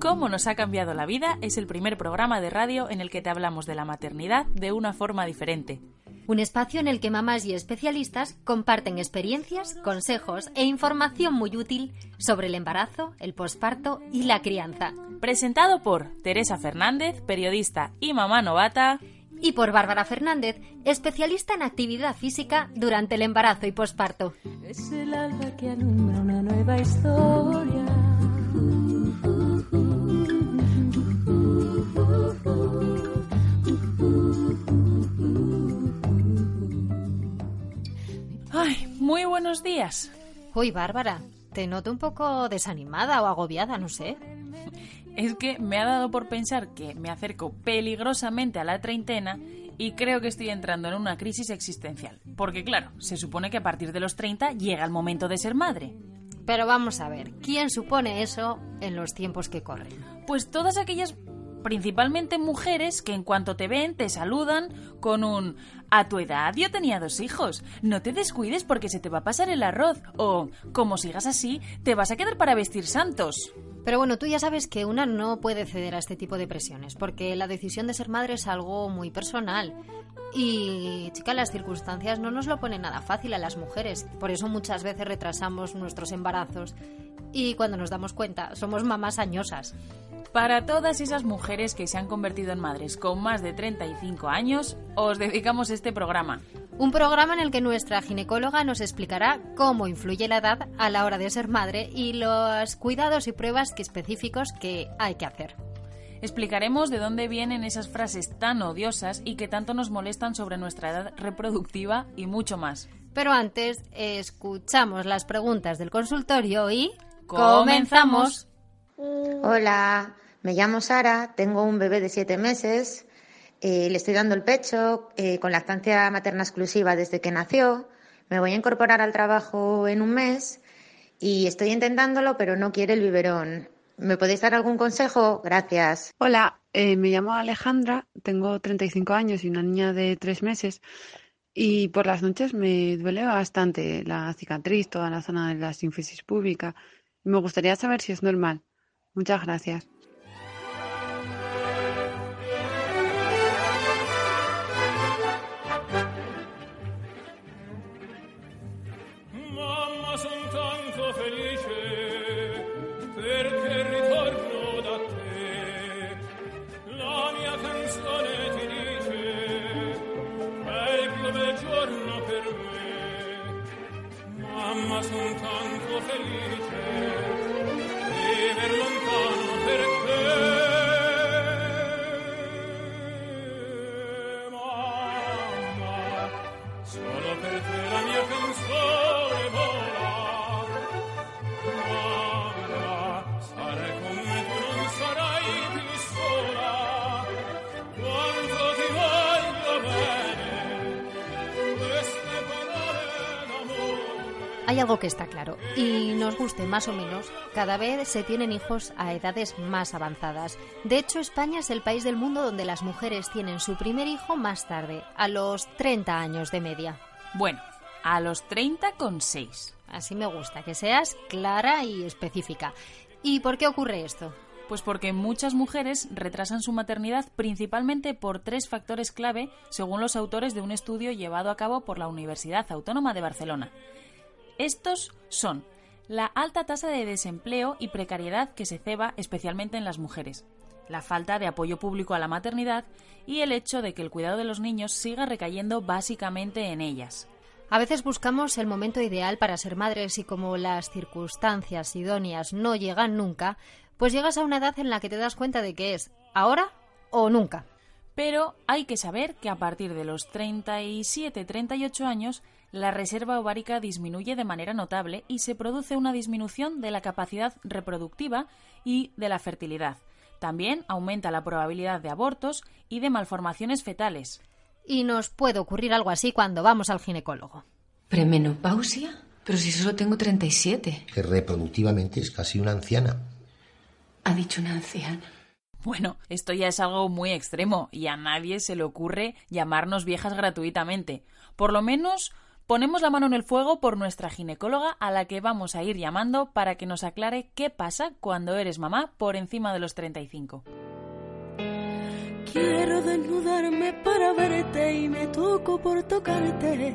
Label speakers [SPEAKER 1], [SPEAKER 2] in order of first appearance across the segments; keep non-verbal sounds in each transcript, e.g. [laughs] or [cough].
[SPEAKER 1] Cómo nos ha cambiado la vida es el primer programa de radio en el que te hablamos de la maternidad de una forma diferente.
[SPEAKER 2] Un espacio en el que mamás y especialistas comparten experiencias, consejos e información muy útil sobre el embarazo, el posparto y la crianza.
[SPEAKER 1] Presentado por Teresa Fernández, periodista y mamá novata.
[SPEAKER 2] Y por Bárbara Fernández, especialista en actividad física durante el embarazo y posparto.
[SPEAKER 3] Es el alba que alumbra una nueva historia.
[SPEAKER 1] Ay, muy buenos días.
[SPEAKER 2] Uy, Bárbara, te noto un poco desanimada o agobiada, no sé.
[SPEAKER 1] Es que me ha dado por pensar que me acerco peligrosamente a la treintena y creo que estoy entrando en una crisis existencial. Porque claro, se supone que a partir de los 30 llega el momento de ser madre.
[SPEAKER 2] Pero vamos a ver, ¿quién supone eso en los tiempos que corren?
[SPEAKER 1] Pues todas aquellas principalmente mujeres que en cuanto te ven te saludan con un a tu edad yo tenía dos hijos, no te descuides porque se te va a pasar el arroz o como sigas así te vas a quedar para vestir santos.
[SPEAKER 2] Pero bueno, tú ya sabes que una no puede ceder a este tipo de presiones, porque la decisión de ser madre es algo muy personal. Y, chica, las circunstancias no nos lo ponen nada fácil a las mujeres. Por eso muchas veces retrasamos nuestros embarazos y cuando nos damos cuenta somos mamás añosas.
[SPEAKER 1] Para todas esas mujeres que se han convertido en madres con más de 35 años, os dedicamos este programa.
[SPEAKER 2] Un programa en el que nuestra ginecóloga nos explicará cómo influye la edad a la hora de ser madre y los cuidados y pruebas que específicos que hay que hacer.
[SPEAKER 1] Explicaremos de dónde vienen esas frases tan odiosas y que tanto nos molestan sobre nuestra edad reproductiva y mucho más.
[SPEAKER 2] Pero antes, escuchamos las preguntas del consultorio y...
[SPEAKER 1] ¡Comenzamos!
[SPEAKER 4] Hola, me llamo Sara, tengo un bebé de siete meses, eh, le estoy dando el pecho eh, con lactancia materna exclusiva desde que nació, me voy a incorporar al trabajo en un mes y estoy intentándolo, pero no quiere el biberón. ¿Me podéis dar algún consejo? Gracias.
[SPEAKER 5] Hola, eh, me llamo Alejandra, tengo 35 años y una niña de tres meses. Y por las noches me duele bastante la cicatriz, toda la zona de la sínfisis pública. Me gustaría saber si es normal. Muchas gracias.
[SPEAKER 2] Hay algo que está claro, y nos guste más o menos, cada vez se tienen hijos a edades más avanzadas. De hecho, España es el país del mundo donde las mujeres tienen su primer hijo más tarde, a los 30 años de media.
[SPEAKER 1] Bueno, a los 30 con 6.
[SPEAKER 2] Así me gusta, que seas clara y específica. ¿Y por qué ocurre esto?
[SPEAKER 1] Pues porque muchas mujeres retrasan su maternidad principalmente por tres factores clave, según los autores de un estudio llevado a cabo por la Universidad Autónoma de Barcelona. Estos son la alta tasa de desempleo y precariedad que se ceba especialmente en las mujeres, la falta de apoyo público a la maternidad y el hecho de que el cuidado de los niños siga recayendo básicamente en ellas.
[SPEAKER 2] A veces buscamos el momento ideal para ser madres y como las circunstancias idóneas no llegan nunca, pues llegas a una edad en la que te das cuenta de que es ahora o nunca.
[SPEAKER 1] Pero hay que saber que a partir de los 37-38 años la reserva ovárica disminuye de manera notable y se produce una disminución de la capacidad reproductiva y de la fertilidad. También aumenta la probabilidad de abortos y de malformaciones fetales.
[SPEAKER 2] Y nos puede ocurrir algo así cuando vamos al ginecólogo.
[SPEAKER 6] ¿Premenopausia? Pero si solo tengo 37.
[SPEAKER 7] que reproductivamente es casi una anciana.
[SPEAKER 6] Ha dicho una anciana.
[SPEAKER 1] Bueno, esto ya es algo muy extremo y a nadie se le ocurre llamarnos viejas gratuitamente. Por lo menos ponemos la mano en el fuego por nuestra ginecóloga a la que vamos a ir llamando para que nos aclare qué pasa cuando eres mamá por encima de los 35.
[SPEAKER 3] Quiero desnudarme para verte y me toco por tocarte.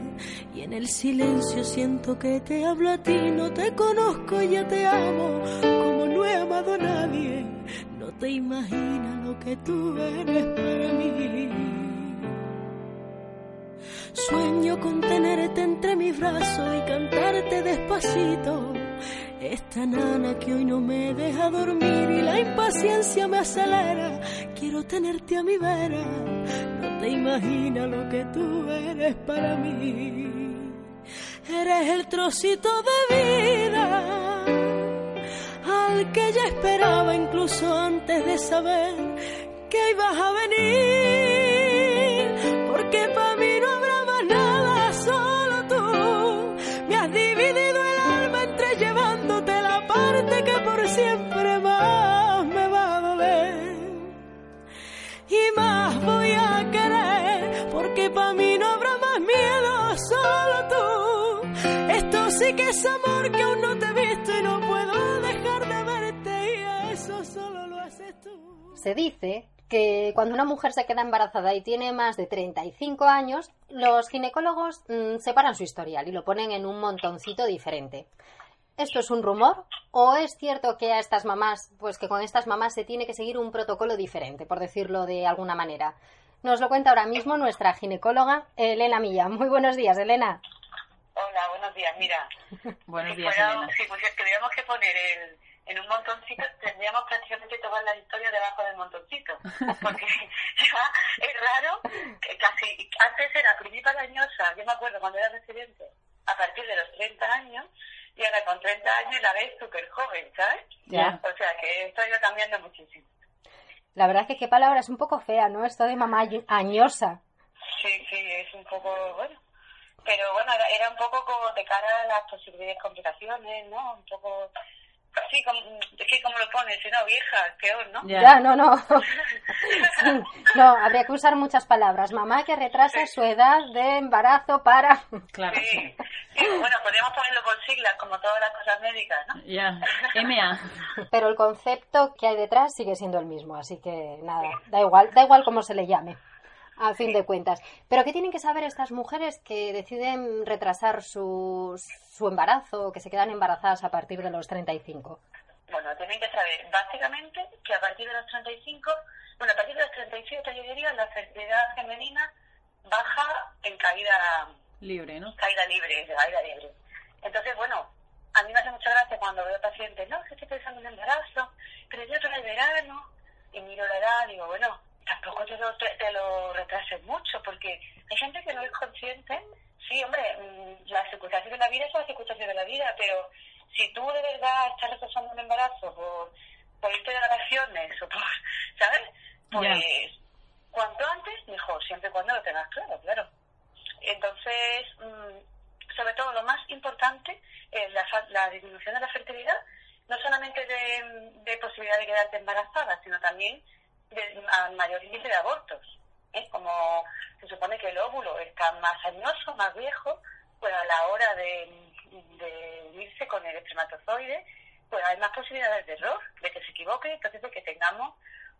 [SPEAKER 3] Y en el silencio siento que te hablo a ti, no te conozco, ya te amo, como no he amado a nadie. No te imaginas lo que tú eres para mí. Sueño con tenerte entre mis brazos y cantarte despacito. Esta nana que hoy no me deja dormir y la impaciencia me acelera. Quiero tenerte a mi vera. No te imaginas lo que tú eres para mí. Eres el trocito de vida al que ya esperaba incluso antes de saber que ibas a venir. Porque para porque para mí no habrá más miedo, solo tú. Esto sí que es amor que aún no te he visto y no puedo dejar de verte y eso solo lo haces tú.
[SPEAKER 2] Se dice que cuando una mujer se queda embarazada y tiene más de 35 años, los ginecólogos mm, separan su historial y lo ponen en un montoncito diferente. ¿Esto es un rumor o es cierto que a estas mamás, pues que con estas mamás se tiene que seguir un protocolo diferente, por decirlo de alguna manera? Nos lo cuenta ahora mismo nuestra ginecóloga Elena Millán. Muy buenos días, Elena.
[SPEAKER 7] Hola, buenos días. Mira, [laughs]
[SPEAKER 1] Buenos
[SPEAKER 7] si,
[SPEAKER 1] días,
[SPEAKER 7] fuera-
[SPEAKER 1] Elena.
[SPEAKER 7] si pusiera- tuviéramos que poner el- en un montoncito, tendríamos prácticamente todas las historias debajo del montoncito. Porque [laughs] ya es raro, que casi antes era principal añosa, yo me acuerdo cuando era residente, a partir de los 30 años, y ahora con 30 años la ves súper joven, ¿sabes?
[SPEAKER 2] Ya.
[SPEAKER 7] O sea que esto ha ido cambiando muchísimo.
[SPEAKER 2] La verdad es que qué palabra es un poco fea, ¿no? Esto de mamá añ- añosa.
[SPEAKER 7] Sí, sí, es un poco, bueno. Pero bueno, era un poco como de cara a las posibles complicaciones, ¿no? Un poco... Sí, como, es que como lo pones, si no, vieja, peor, ¿no?
[SPEAKER 1] Ya.
[SPEAKER 2] Ya, no, no. [laughs] Sí, no, habría que usar muchas palabras. Mamá que retrasa su edad de embarazo para...
[SPEAKER 1] Claro.
[SPEAKER 7] Sí, sí, bueno, podríamos ponerlo por siglas, como todas las cosas médicas, ¿no?
[SPEAKER 1] Ya. MA.
[SPEAKER 2] Pero el concepto que hay detrás sigue siendo el mismo, así que nada, da igual, da igual cómo se le llame, a fin de cuentas. Pero ¿qué tienen que saber estas mujeres que deciden retrasar su, su embarazo o que se quedan embarazadas a partir de los 35?
[SPEAKER 7] Bueno, tienen que saber básicamente que a partir de los 35, bueno, a partir de los 37 yo diría, la fertilidad femenina baja en caída
[SPEAKER 1] Libre, ¿no?
[SPEAKER 7] caída libre, de caída libre. Entonces, bueno, a mí me hace mucha gracia cuando veo pacientes, no, es que estoy pensando en embarazo, pero yo todo el verano, y miro la edad, digo, bueno, tampoco te lo, te, te lo retrases mucho, porque hay gente que no es consciente. Sí, hombre, mm, las circunstancias de la vida son las circunstancias de la vida, pero si tú de verdad estás retrasando un embarazo por, por irte de vacaciones o por, ¿sabes? Pues cuanto antes, mejor, siempre y cuando lo tengas claro, claro. Entonces, mm, sobre todo lo más importante es la, fa- la disminución de la fertilidad, no solamente de, de posibilidad de quedarte embarazada, sino también de a mayor índice de abortos. ¿eh? Como se supone que el óvulo está más añoso, más viejo, pues a la hora de, de unirse con el espermatozoide, pues hay más posibilidades de error, de que se equivoque, entonces de que tengamos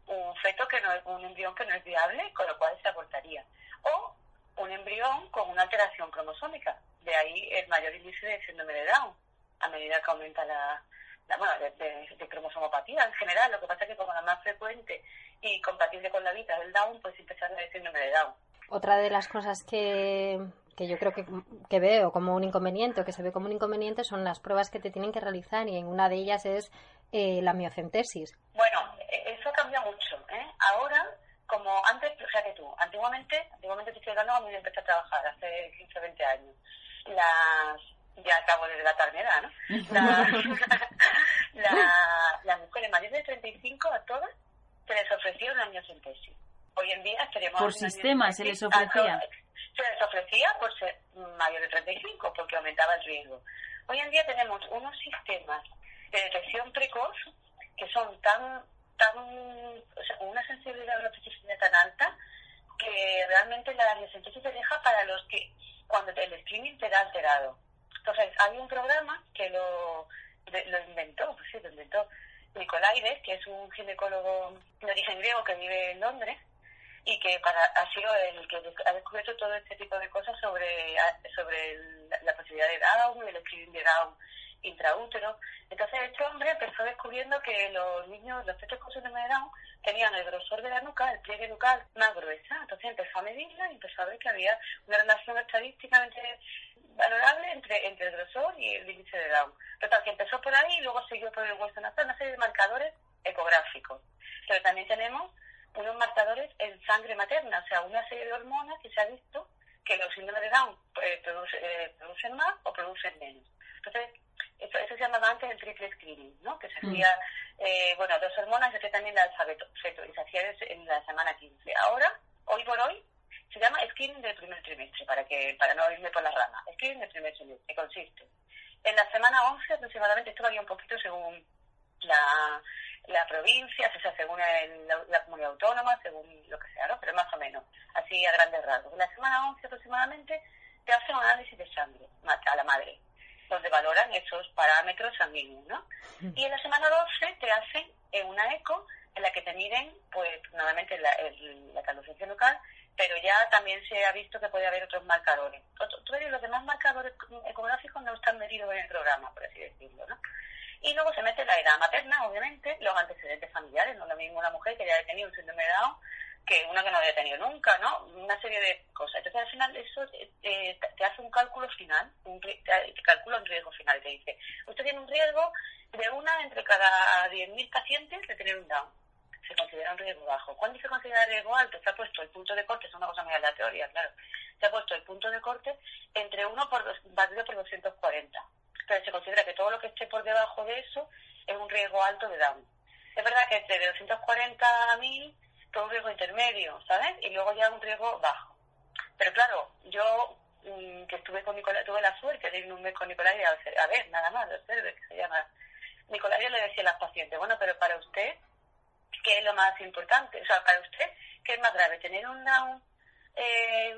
[SPEAKER 7] un feto que no es, un embrión que no es viable, con lo cual se abortaría. O un embrión con una alteración cromosómica. De ahí el mayor índice de síndrome de Down, a medida que aumenta la, la- bueno, de, de- de cromosomopatía en general. Lo que pasa es que como la más frecuente y compatible con la vida del Down, pues empezar el síndrome de Down.
[SPEAKER 2] Otra de las cosas que, que yo creo que, que veo como un inconveniente o que se ve como un inconveniente son las pruebas que te tienen que realizar y en una de ellas es eh, la miocentesis.
[SPEAKER 7] Bueno, e- eso cambia mucho. ¿eh? Ahora, como antes, fíjate tú, antiguamente, antiguamente te estoy hablando cuando yo empecé a trabajar, hace 15 o 20 años, las, ya acabo de delatar mi edad, ¿no? Las, la- las mujeres mayores de 35 a todas se les ofrecía una miocentesis. Hoy en día tenemos
[SPEAKER 1] Por
[SPEAKER 7] una
[SPEAKER 1] sistema se les
[SPEAKER 7] a
[SPEAKER 1] ofrecía.
[SPEAKER 7] Se les ofrecía por ser mayor de 35 porque aumentaba el riesgo. Hoy en día tenemos unos sistemas de detección precoz que son tan tan, o sea, con una sensibilidad neurospecificidad tan alta que realmente la radiocentesis se deja para los que cuando el screening te da alterado. Entonces, hay un programa que lo, de- lo inventó, pues sí, lo inventó Nicolaides, que es un ginecólogo de origen griego que vive en Londres y que para, ha sido el que ha descubierto todo este tipo de cosas sobre, sobre la posibilidad de Down, el screening de Down intraútero. Entonces este hombre empezó descubriendo que los niños, los fetos con síndrome de Down, tenían el grosor de la nuca, el pliegue nucal más gruesa. Entonces empezó a medirla y empezó a ver que había una relación estadísticamente valorable entre, entre el grosor y el índice de Down. Total, que empezó por ahí y luego siguió por el hueso nasal, una serie de marcadores ecográficos. Pero también tenemos unos marcadores en sangre materna, o sea, una serie de hormonas que se ha visto que los síndromes de Down eh, produce- eh, producen más o producen menos. Entonces, eso se llamaba antes el triple screening, ¿no? Que se hacía, eh, bueno, dos hormonas y se hacía también la alfabeto, feto, y se hacía en la semana 15. Ahora, hoy por hoy, se llama screening del primer trimestre, para que para no irme por la rama. Screening del primer trimestre, que consiste en la semana 11 aproximadamente, esto varía un poquito según la, la provincia, o sea, según el- la, la comunidad autónoma, según lo que sea, ¿no? Pero más o menos, así a grandes rasgos. En la semana 11 aproximadamente te hacen un análisis de sangre a la madre, donde valoran esos parámetros sanguíneos, ¿no? Y en la semana 12 te hacen eh, una eco en la que te miden, pues, nuevamente la, el- la calefacción local, pero ya también se ha visto que puede haber otros marcadores. Otro- los demás marcadores ecográficos no están medidos en el programa, por así decirlo. Y luego se mete la edad materna, obviamente, los antecedentes familiares, no lo mismo una mujer que ya haya tenido un síndrome de Down que una que no haya tenido nunca, ¿no? Una serie de cosas. Entonces, al final, eso eh, te- hace un cálculo final, un, te te calcula un riesgo final. Te dice, usted tiene un riesgo de una entre cada 10.000 pacientes de tener un Down. Se considera un riesgo bajo. ¿Cuándo se considera riesgo alto? Se ha puesto el punto de corte, es una cosa muy aleatoria, claro. Se ha puesto el punto de corte entre 1 por dos, por 240. Entonces se considera que todo lo que esté por debajo de eso es un riesgo alto de Down. Es verdad que entre 240 a 1000 todo un riesgo intermedio, ¿sabes? Y luego ya un riesgo bajo. Pero claro, yo mm, que estuve con Nicolás, tuve la suerte de ir un mes con Nicolás y a, a ver, nada más, observe, que se llama. Nicolás le decía a las pacientes, bueno, pero para usted, ¿qué es lo más importante? O sea, para usted, ¿qué es más grave? ¿Tener un down eh,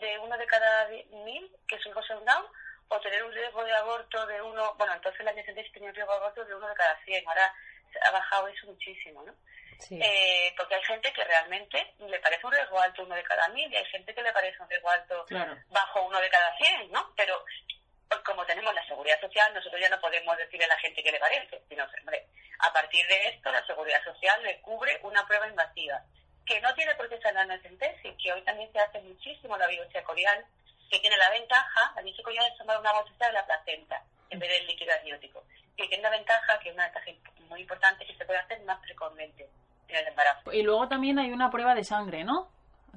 [SPEAKER 7] de uno de cada mil, que es un cosa un down, o tener un riesgo de aborto de uno, bueno, entonces el año 70 tenía un riesgo de aborto de uno de cada 100, ahora se ha bajado eso muchísimo, ¿no?
[SPEAKER 2] Sí.
[SPEAKER 7] Eh, porque hay gente que realmente le parece un riesgo alto uno de cada mil y hay gente que le parece un riesgo alto
[SPEAKER 1] Claro.
[SPEAKER 7] bajo uno de cada cien, ¿no? Pero pues, como tenemos la seguridad social, nosotros ya no podemos decirle a la gente que le parece, sino, hombre, a partir de esto la seguridad social le cubre una prueba invasiva, que no tiene por qué ser la anacentesis, que hoy también se hace muchísimo la biopsia corial, que tiene la ventaja, la corial es tomar una bolsita de la placenta en vez del líquido amniótico, que tiene la ventaja, que es una ventaja muy importante, que se puede hacer más precozmente en el embarazo.
[SPEAKER 1] Y luego también hay una prueba de sangre, ¿no?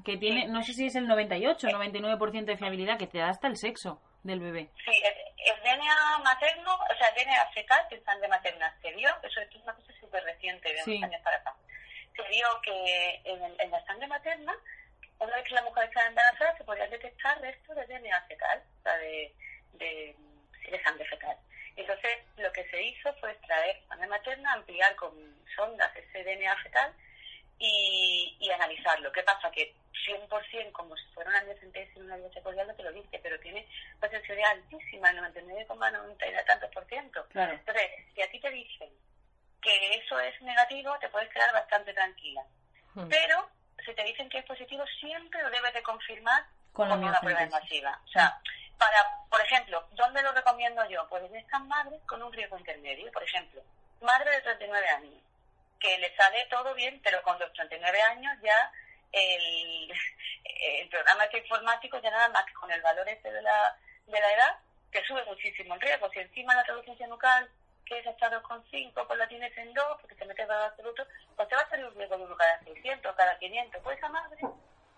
[SPEAKER 1] Que tiene,
[SPEAKER 7] Sí.
[SPEAKER 1] no sé si es el 98 o 99% de fiabilidad, que te da hasta el sexo del bebé.
[SPEAKER 7] Sí, el, el DNA materno, o sea, el DNA fetal, que es sangre materna, se vio, eso es una cosa súper reciente, de
[SPEAKER 1] Sí.
[SPEAKER 7] unos años para acá, se vio que en, el- en la sangre materna, una vez que la mujer está embarazada, se podían detectar restos de DNA fetal, o sea, de, de, de sangre fetal. Entonces, lo que se hizo fue extraer sangre materna, ampliar con sondas ese DNA fetal y, y analizarlo. ¿Qué pasa? Que 100% como si fuera una centésima una biopsia cordial no te lo dice, pero tiene una sensibilidad altísima, el 99,90 y tantos por ciento.
[SPEAKER 1] Claro.
[SPEAKER 7] Entonces, si a ti te dicen que eso es negativo, te puedes quedar bastante tranquila.
[SPEAKER 2] Hmm.
[SPEAKER 7] Pero si te dicen que es positivo, siempre lo debes de confirmar
[SPEAKER 1] Con
[SPEAKER 7] una prueba invasiva. O sea, para, por ejemplo, ¿dónde lo recomiendo yo? Pues en estas madres con un riesgo intermedio. Por ejemplo, madre de 39 años, que le sale todo bien, pero con los 39 años ya el, [laughs] el programa este informático ya nada más que con el valor este de la, de la edad, te sube muchísimo el riesgo. Si encima la reducción nucal, que es hasta 2,5, pues la tienes en 2, porque te metes valor absoluto, pues te va a salir un de uno cada 600, cada 500. Pues esa madre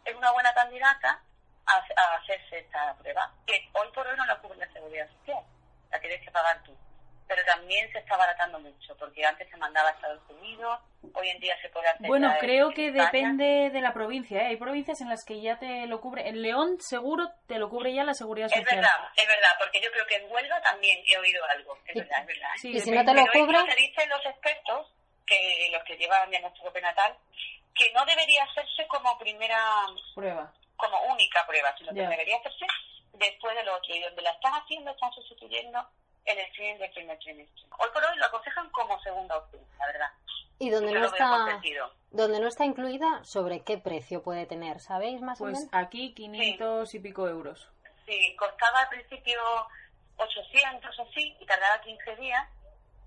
[SPEAKER 7] es una buena candidata a, a hacerse esta prueba, que hoy por hoy no la cubre la seguridad social, la tienes que pagar tú. Pero también se está abaratando mucho, porque antes se mandaba a Estados Unidos, hoy en día se puede hacer.
[SPEAKER 1] Bueno, creo que
[SPEAKER 7] España.
[SPEAKER 1] depende de la provincia. ¿eh? Hay provincias en las que ya te lo cubre. En León seguro te lo cubre ya la seguridad
[SPEAKER 7] Es
[SPEAKER 1] social.
[SPEAKER 7] verdad, es verdad, porque yo creo que en Huelva también he oído algo. Es verdad, es verdad.
[SPEAKER 1] Sí,
[SPEAKER 2] Y si no te lo
[SPEAKER 7] Pero se dicen los expertos que los que llevan diagnóstico prenatal, que no debería hacerse como primera,
[SPEAKER 1] Prueba.
[SPEAKER 7] como única prueba, sino que debería hacerse después del otro. Y donde la están haciendo, están sustituyendo el screening del primer trimestre. Hoy por hoy lo aconsejan como segunda opción, la verdad.
[SPEAKER 2] Y donde
[SPEAKER 7] Yo
[SPEAKER 2] no está donde no está incluida, ¿sobre qué precio puede tener? ¿Sabéis más o
[SPEAKER 1] Pues
[SPEAKER 2] menos?
[SPEAKER 1] aquí 500 y pico euros.
[SPEAKER 7] Sí, costaba al principio 800 o así y tardaba 15 días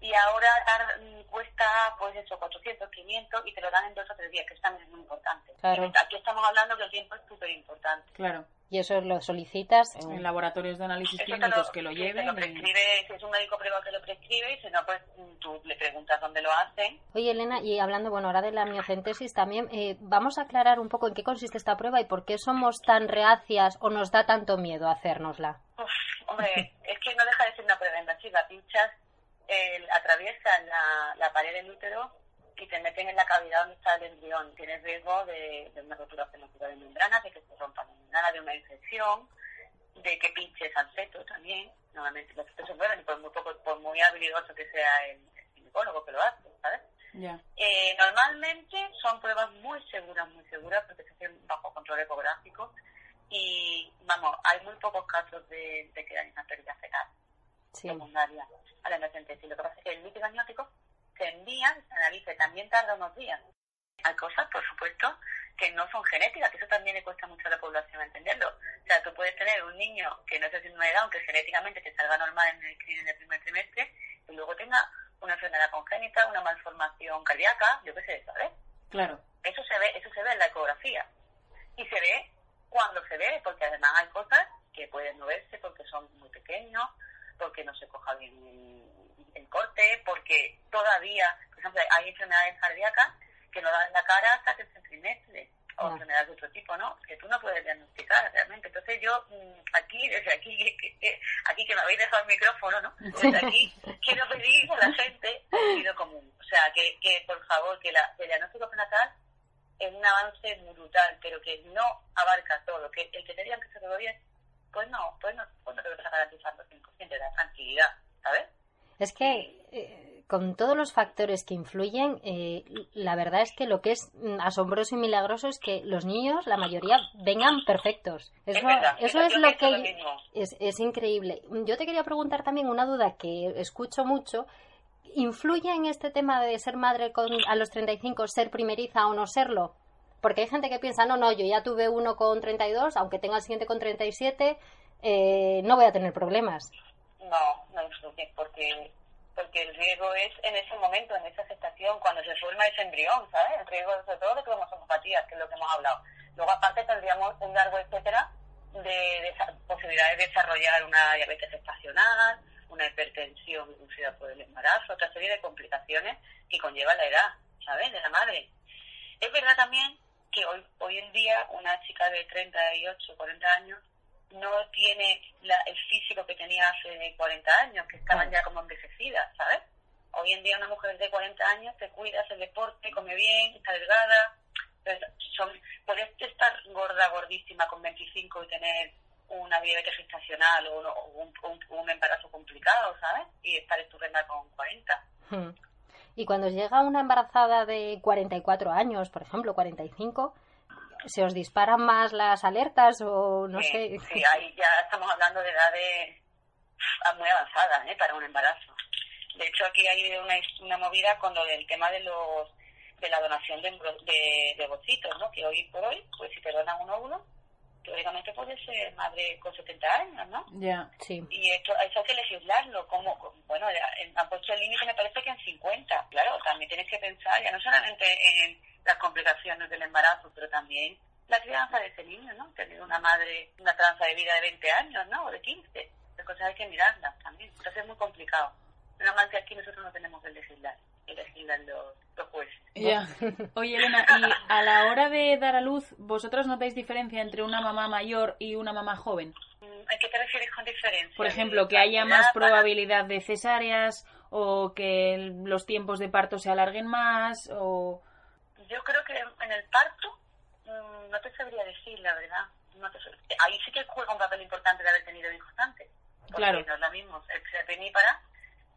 [SPEAKER 7] y ahora tar- mm, cuesta pues eso, 400, 500 y te lo dan en dos o tres días, que eso también es muy importante.
[SPEAKER 2] Claro.
[SPEAKER 7] Aquí estamos hablando que el tiempo es súper importante.
[SPEAKER 1] Claro.
[SPEAKER 2] Y eso lo solicitas en-
[SPEAKER 1] En laboratorios de análisis clínicos
[SPEAKER 7] lo,
[SPEAKER 1] que lo lleven.
[SPEAKER 7] lo
[SPEAKER 1] y-
[SPEAKER 7] prescribe, si es un médico privado que lo prescribe y si no, pues mm, tú le preguntas dónde lo hacen.
[SPEAKER 2] Oye, Elena, y hablando, bueno, ahora de la miocentesis también, eh, vamos a aclarar un poco en qué consiste esta prueba y por qué somos tan reacias o nos da tanto miedo hacérnosla.
[SPEAKER 7] Uf, hombre, es que no deja de ser una prueba invasiva. Pinchas, el, atraviesan la, la pared del útero y te meten en la cavidad donde está el embrión. Tienes riesgo de, de una rotura prematura de membrana, de que se rompa la membrana, de una infección, de que pinches al feto también. Normalmente los fetos se mueven, por muy, poco, por muy habilidoso que sea el, ginecólogo que lo hace, ¿sabes? Eh, normalmente son pruebas muy seguras, muy seguras, porque se hacen bajo control ecográfico y, vamos, hay muy pocos casos de, de que haya una pérdida fetal
[SPEAKER 2] Sí.
[SPEAKER 7] secundaria a la emergencia. Lo que pasa es que el líquido amniótico se envía, se tarda unos días. Hay cosas, por supuesto, que no son genéticas, que eso también le cuesta mucho a la población entenderlo. O sea, tú puedes tener un niño que no es de síndrome de Down, que genéticamente te salga normal en el screening del primer trimestre, y luego tenga una enfermedad congénita, una malformación cardíaca, yo qué sé, ¿sabes?
[SPEAKER 1] Claro.
[SPEAKER 7] Eso se ve, eso se ve en la ecografía. Y se ve cuando se ve, porque además hay cosas que pueden no verse porque son muy pequeños, porque no se coja bien el, corte, porque todavía, por ejemplo, hay enfermedades cardíacas que no dan la cara hasta que se trimestre, o
[SPEAKER 2] Ya.
[SPEAKER 7] enfermedades de otro tipo, ¿no? Que tú no puedes diagnosticar realmente. Entonces yo, mm, aquí, desde aquí, que- que- aquí que me habéis dejado el micrófono, ¿no? Desde aquí [laughs] quiero pedir a la gente sentido común. O sea, que, que por favor, que, la, que el diagnóstico prenatal es un avance brutal, pero que no abarca todo. Que el que te digan que se todo bien, pues no, pues no, pues no te lo vas a garantizar al 100%, te da tranquilidad, ¿sabes?
[SPEAKER 2] Es que eh, con todos los factores que influyen, eh, la verdad es que lo que es mm, asombroso y milagroso es que los niños, la mayoría, vengan perfectos. Eso,
[SPEAKER 7] es verdad,
[SPEAKER 2] eso es lo que es, es increíble. Yo te quería preguntar también una duda que escucho mucho. ¿Influye en este tema de ser madre con, a los 35, ser primeriza o no serlo? Porque hay gente que piensa, no, no, yo ya tuve uno con 32, aunque tenga el siguiente con 37, eh, no voy a tener problemas.
[SPEAKER 7] No, no influye, porque porque el riesgo es en ese momento, en esa gestación, cuando se forma ese embrión, ¿sabes? El riesgo sobre todo de cromosomopatías, que es lo que hemos hablado. Luego, aparte, tendríamos un largo etcétera de, de posibilidades de desarrollar una diabetes gestacional, una hipertensión inducida por el embarazo, otra serie de complicaciones que conlleva la edad, ¿sabes? De la madre. Es verdad también que hoy, hoy en día una chica de 38, 40 años no tiene la- el físico que tenía hace 40 años, que estaban ya como envejecidas, ¿sabes? Hoy en día una mujer de 40 años te cuida, hace deporte, come bien, está delgada. Son, puedes estar gorda, gordísima con 25 y tener una diabetes gestacional o, un, un- un embarazo complicado, ¿sabes? Y estar estupenda con 40.
[SPEAKER 2] Hmm. Y cuando llega una embarazada de 44 años, por ejemplo, 45, ¿se os disparan más las alertas o no
[SPEAKER 7] Sí,
[SPEAKER 2] sé?
[SPEAKER 7] sí, ahí ya estamos hablando de edades ah, muy avanzadas ¿eh? para un embarazo. De hecho, aquí hay una, una movida con lo del tema de los de la donación de, de, de ovocitos, ¿no? Que hoy por hoy, pues si te donan un óvulo, teóricamente puedes ser madre con 70 años, ¿no?
[SPEAKER 1] Ya.
[SPEAKER 2] Sí.
[SPEAKER 7] Y esto, eso hay que legislarlo. como Bueno, han puesto el límite, me parece que en 50. Claro, también tienes que pensar ya no solamente en las complicaciones del embarazo, pero también la crianza de ese niño, ¿no? Tener una madre, una tranza de vida de 20 años, ¿no? O de 15. Esas cosas hay que mirarlas también. Entonces es muy complicado. Menos mal que aquí nosotros no tenemos que legislar, que legislan los, los jueces.
[SPEAKER 1] Ya. Oye, Elena, y a la hora de dar a luz, ¿vosotros notáis diferencia entre una mamá mayor y una mamá joven?
[SPEAKER 7] Mm, ¿A qué te refieres con diferencia?
[SPEAKER 1] Por ejemplo,
[SPEAKER 7] ¿De
[SPEAKER 1] que haya más
[SPEAKER 7] para-
[SPEAKER 1] probabilidad de cesáreas o que los tiempos de parto se alarguen más o...
[SPEAKER 7] Yo creo que en el parto mm, no te sabría decir, la verdad. No te sab- Ahí sí que juega un papel importante de haber tenido hijos antes. Porque
[SPEAKER 1] Claro.
[SPEAKER 7] no es lo mismo ser ser primípara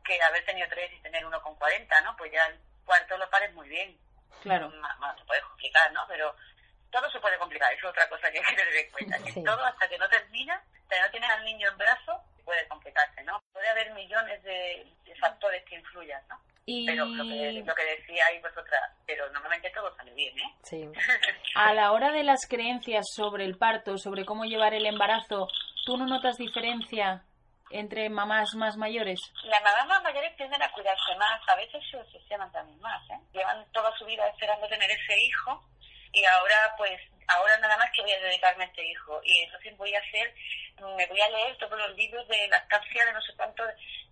[SPEAKER 7] que haber tenido tres y tener uno con 40, ¿no? Pues ya cuarto lo pares muy bien.
[SPEAKER 1] Claro.
[SPEAKER 7] Bueno, te puedes complicar, ¿no? Pero todo se puede complicar, eso es otra cosa que hay que tener en cuenta. [laughs] que. Todo hasta que no termina, hasta que no tienes al niño en brazos, puede complicarse, ¿no? Puede haber millones de, de factores que influyan, ¿no?
[SPEAKER 1] Y
[SPEAKER 7] Pero lo que, lo que decíais vosotras, pero normalmente todo sale bien, ¿eh?
[SPEAKER 2] Sí. [laughs]
[SPEAKER 1] a la hora de las creencias sobre el parto, sobre cómo llevar el embarazo, ¿tú no notas diferencia entre mamás más mayores?
[SPEAKER 7] Las mamás más mayores tienden a cuidarse más, a veces se obsesionan también más, ¿eh? Llevan toda su vida esperando tener ese hijo y ahora pues, ahora nada más que voy a dedicarme a este hijo y entonces voy a hacer, me voy a leer todos los libros de lactancia de no sé cuánto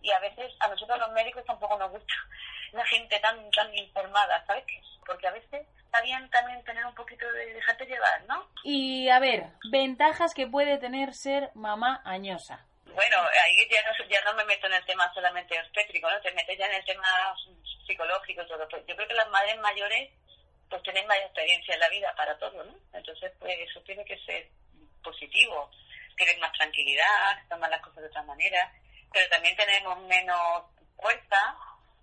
[SPEAKER 7] y a veces a nosotros los médicos tampoco nos gusta [laughs] la gente tan, tan informada, ¿sabes? Porque a veces está bien también tener un poquito de dejarte llevar, ¿no?
[SPEAKER 1] Y a ver, ventajas que puede tener ser mamá añosa.
[SPEAKER 7] Bueno, ahí ya no, ya no me meto en el tema solamente obstétrico, ¿no? Te metes ya en el tema psicológico y todo. Yo creo que las madres mayores pues tienen más experiencia en la vida para todo, ¿no? Entonces, pues eso tiene que ser positivo. Tienen más tranquilidad, toman las cosas de otra manera, pero también tenemos menos fuerza,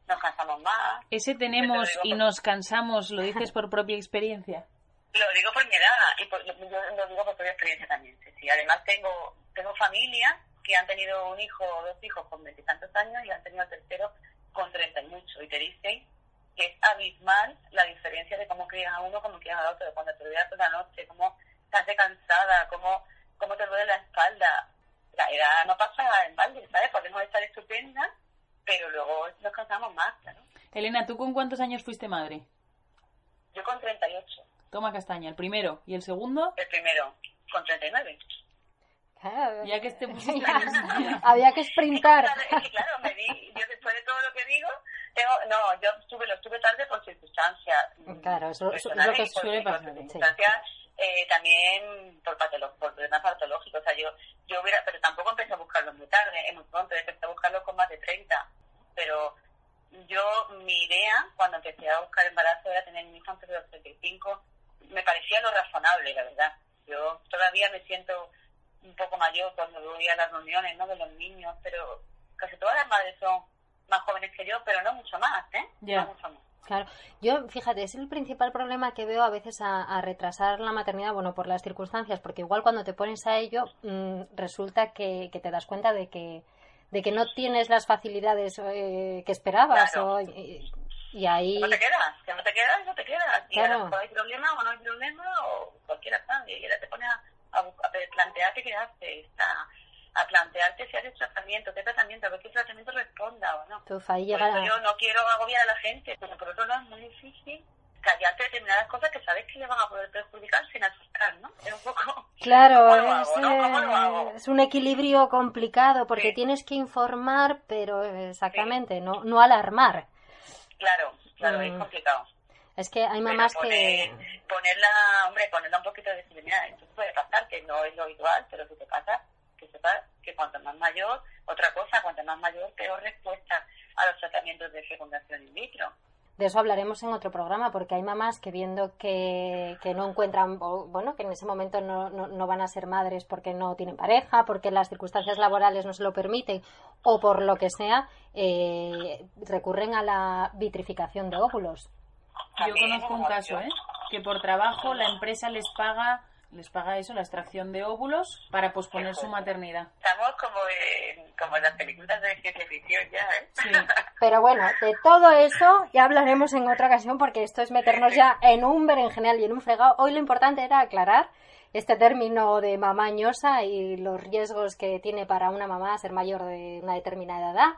[SPEAKER 7] nos cansamos más.
[SPEAKER 1] Ese tenemos y nos cansamos, ¿lo dices por propia experiencia? [laughs]
[SPEAKER 7] Lo digo por mi edad y por- yo lo digo por propia experiencia también. sí, sí. Además tengo tengo familia que han tenido un hijo o dos hijos con veintitantos años y han tenido el tercero con treinta y mucho. Y te dicen que es abismal la diferencia de cómo crías a uno, cómo crías a otro, de cuando te olvidas toda la noche, cómo te hace cansada, cómo, cómo te duele la espalda. La edad no pasa en balde, ¿sabes? Podemos estar estupendas, pero luego nos cansamos más, claro.
[SPEAKER 1] Elena, ¿tú con cuántos años fuiste madre?
[SPEAKER 7] Yo con 38,
[SPEAKER 1] Toma castaña, el primero. ¿Y el segundo?
[SPEAKER 7] el primero con 39.
[SPEAKER 2] Claro.
[SPEAKER 1] Ya que este pusiste... [laughs]
[SPEAKER 2] Había que sprintar.
[SPEAKER 7] Es que, claro, me di, yo después de todo lo que digo, tengo, no, yo tuve, lo tuve tarde por circunstancias. mm,
[SPEAKER 2] Claro, eso- es lo que
[SPEAKER 1] suele pasar, sí.
[SPEAKER 7] eh, también por, patolo- por problemas patológicos. O sea, yo, yo hubiera, pero tampoco empecé a buscarlo muy tarde, es muy pronto, empecé a buscarlo con más de 30. Pero yo, mi idea, cuando empecé a buscar embarazo, era tener mi hijo antes de los 35. Me parecía lo razonable, la verdad. Yo todavía me siento un poco mayor cuando voy a las reuniones ¿no? de los niños, pero casi todas las madres son más jóvenes que yo, pero no mucho más, ¿eh?
[SPEAKER 1] Ya.
[SPEAKER 7] No mucho más.
[SPEAKER 2] Claro, yo, fíjate, es el principal problema que veo a veces a, a retrasar la maternidad, bueno, por las circunstancias, porque igual cuando te pones a ello, mm, resulta que, que te das cuenta de que, de que no tienes las facilidades eh, que esperabas,
[SPEAKER 7] Claro.
[SPEAKER 2] o- y, y ahí...
[SPEAKER 7] No te quedas, que no te quedas, no te quedas. Y
[SPEAKER 2] Claro.
[SPEAKER 7] a lo mejor hay problema o no hay problema, o cualquiera. Y ahora te pones a, a, a plantearte qué haces, a, a plantearte si haces tratamiento, qué tratamiento, a ver qué tratamiento responda o no.
[SPEAKER 2] Ahí
[SPEAKER 7] Por
[SPEAKER 2] llega...
[SPEAKER 7] eso yo no quiero agobiar a la gente, pero por otro lado es muy difícil callarte determinadas cosas que sabes que le van a poder perjudicar sin asustar, ¿no? Es un poco...
[SPEAKER 2] Claro,
[SPEAKER 7] ¿Cómo lo
[SPEAKER 2] es,
[SPEAKER 7] no?
[SPEAKER 2] Eh, es un equilibrio complicado porque
[SPEAKER 7] Sí.
[SPEAKER 2] tienes que informar, pero exactamente, no, no alarmar.
[SPEAKER 7] Claro, claro,
[SPEAKER 2] Mm.
[SPEAKER 7] es complicado.
[SPEAKER 2] Es que hay
[SPEAKER 7] Pero
[SPEAKER 2] mamás
[SPEAKER 7] poner-
[SPEAKER 2] que...
[SPEAKER 7] Ponerla, hombre, ponerla un poquito de mira, esto puede pasar, que no es lo habitual, pero si te pasa, que sepas que cuanto más mayor, otra cosa, cuanto más mayor, peor respuesta a los tratamientos de fecundación in vitro.
[SPEAKER 2] De eso hablaremos en otro programa, porque hay mamás que viendo que, que no encuentran, bueno, que en ese momento no, no, no van a ser madres porque no tienen pareja, porque las circunstancias laborales no se lo permiten, o por lo que sea, eh, recurren a la vitrificación de óvulos.
[SPEAKER 1] Yo conozco un caso. ¿eh? Que por trabajo la empresa les paga les paga eso, la extracción de óvulos, para posponer su maternidad.
[SPEAKER 7] Estamos como en, como en las películas de ciencia ficción ya, ¿eh?
[SPEAKER 1] Sí. [laughs]
[SPEAKER 2] Pero bueno, de todo eso ya hablaremos en otra ocasión, porque esto es meternos ya en un berenjenal y en un fregado. Hoy lo importante era aclarar este término de mamañosa y los riesgos que tiene para una mamá ser mayor de una determinada edad.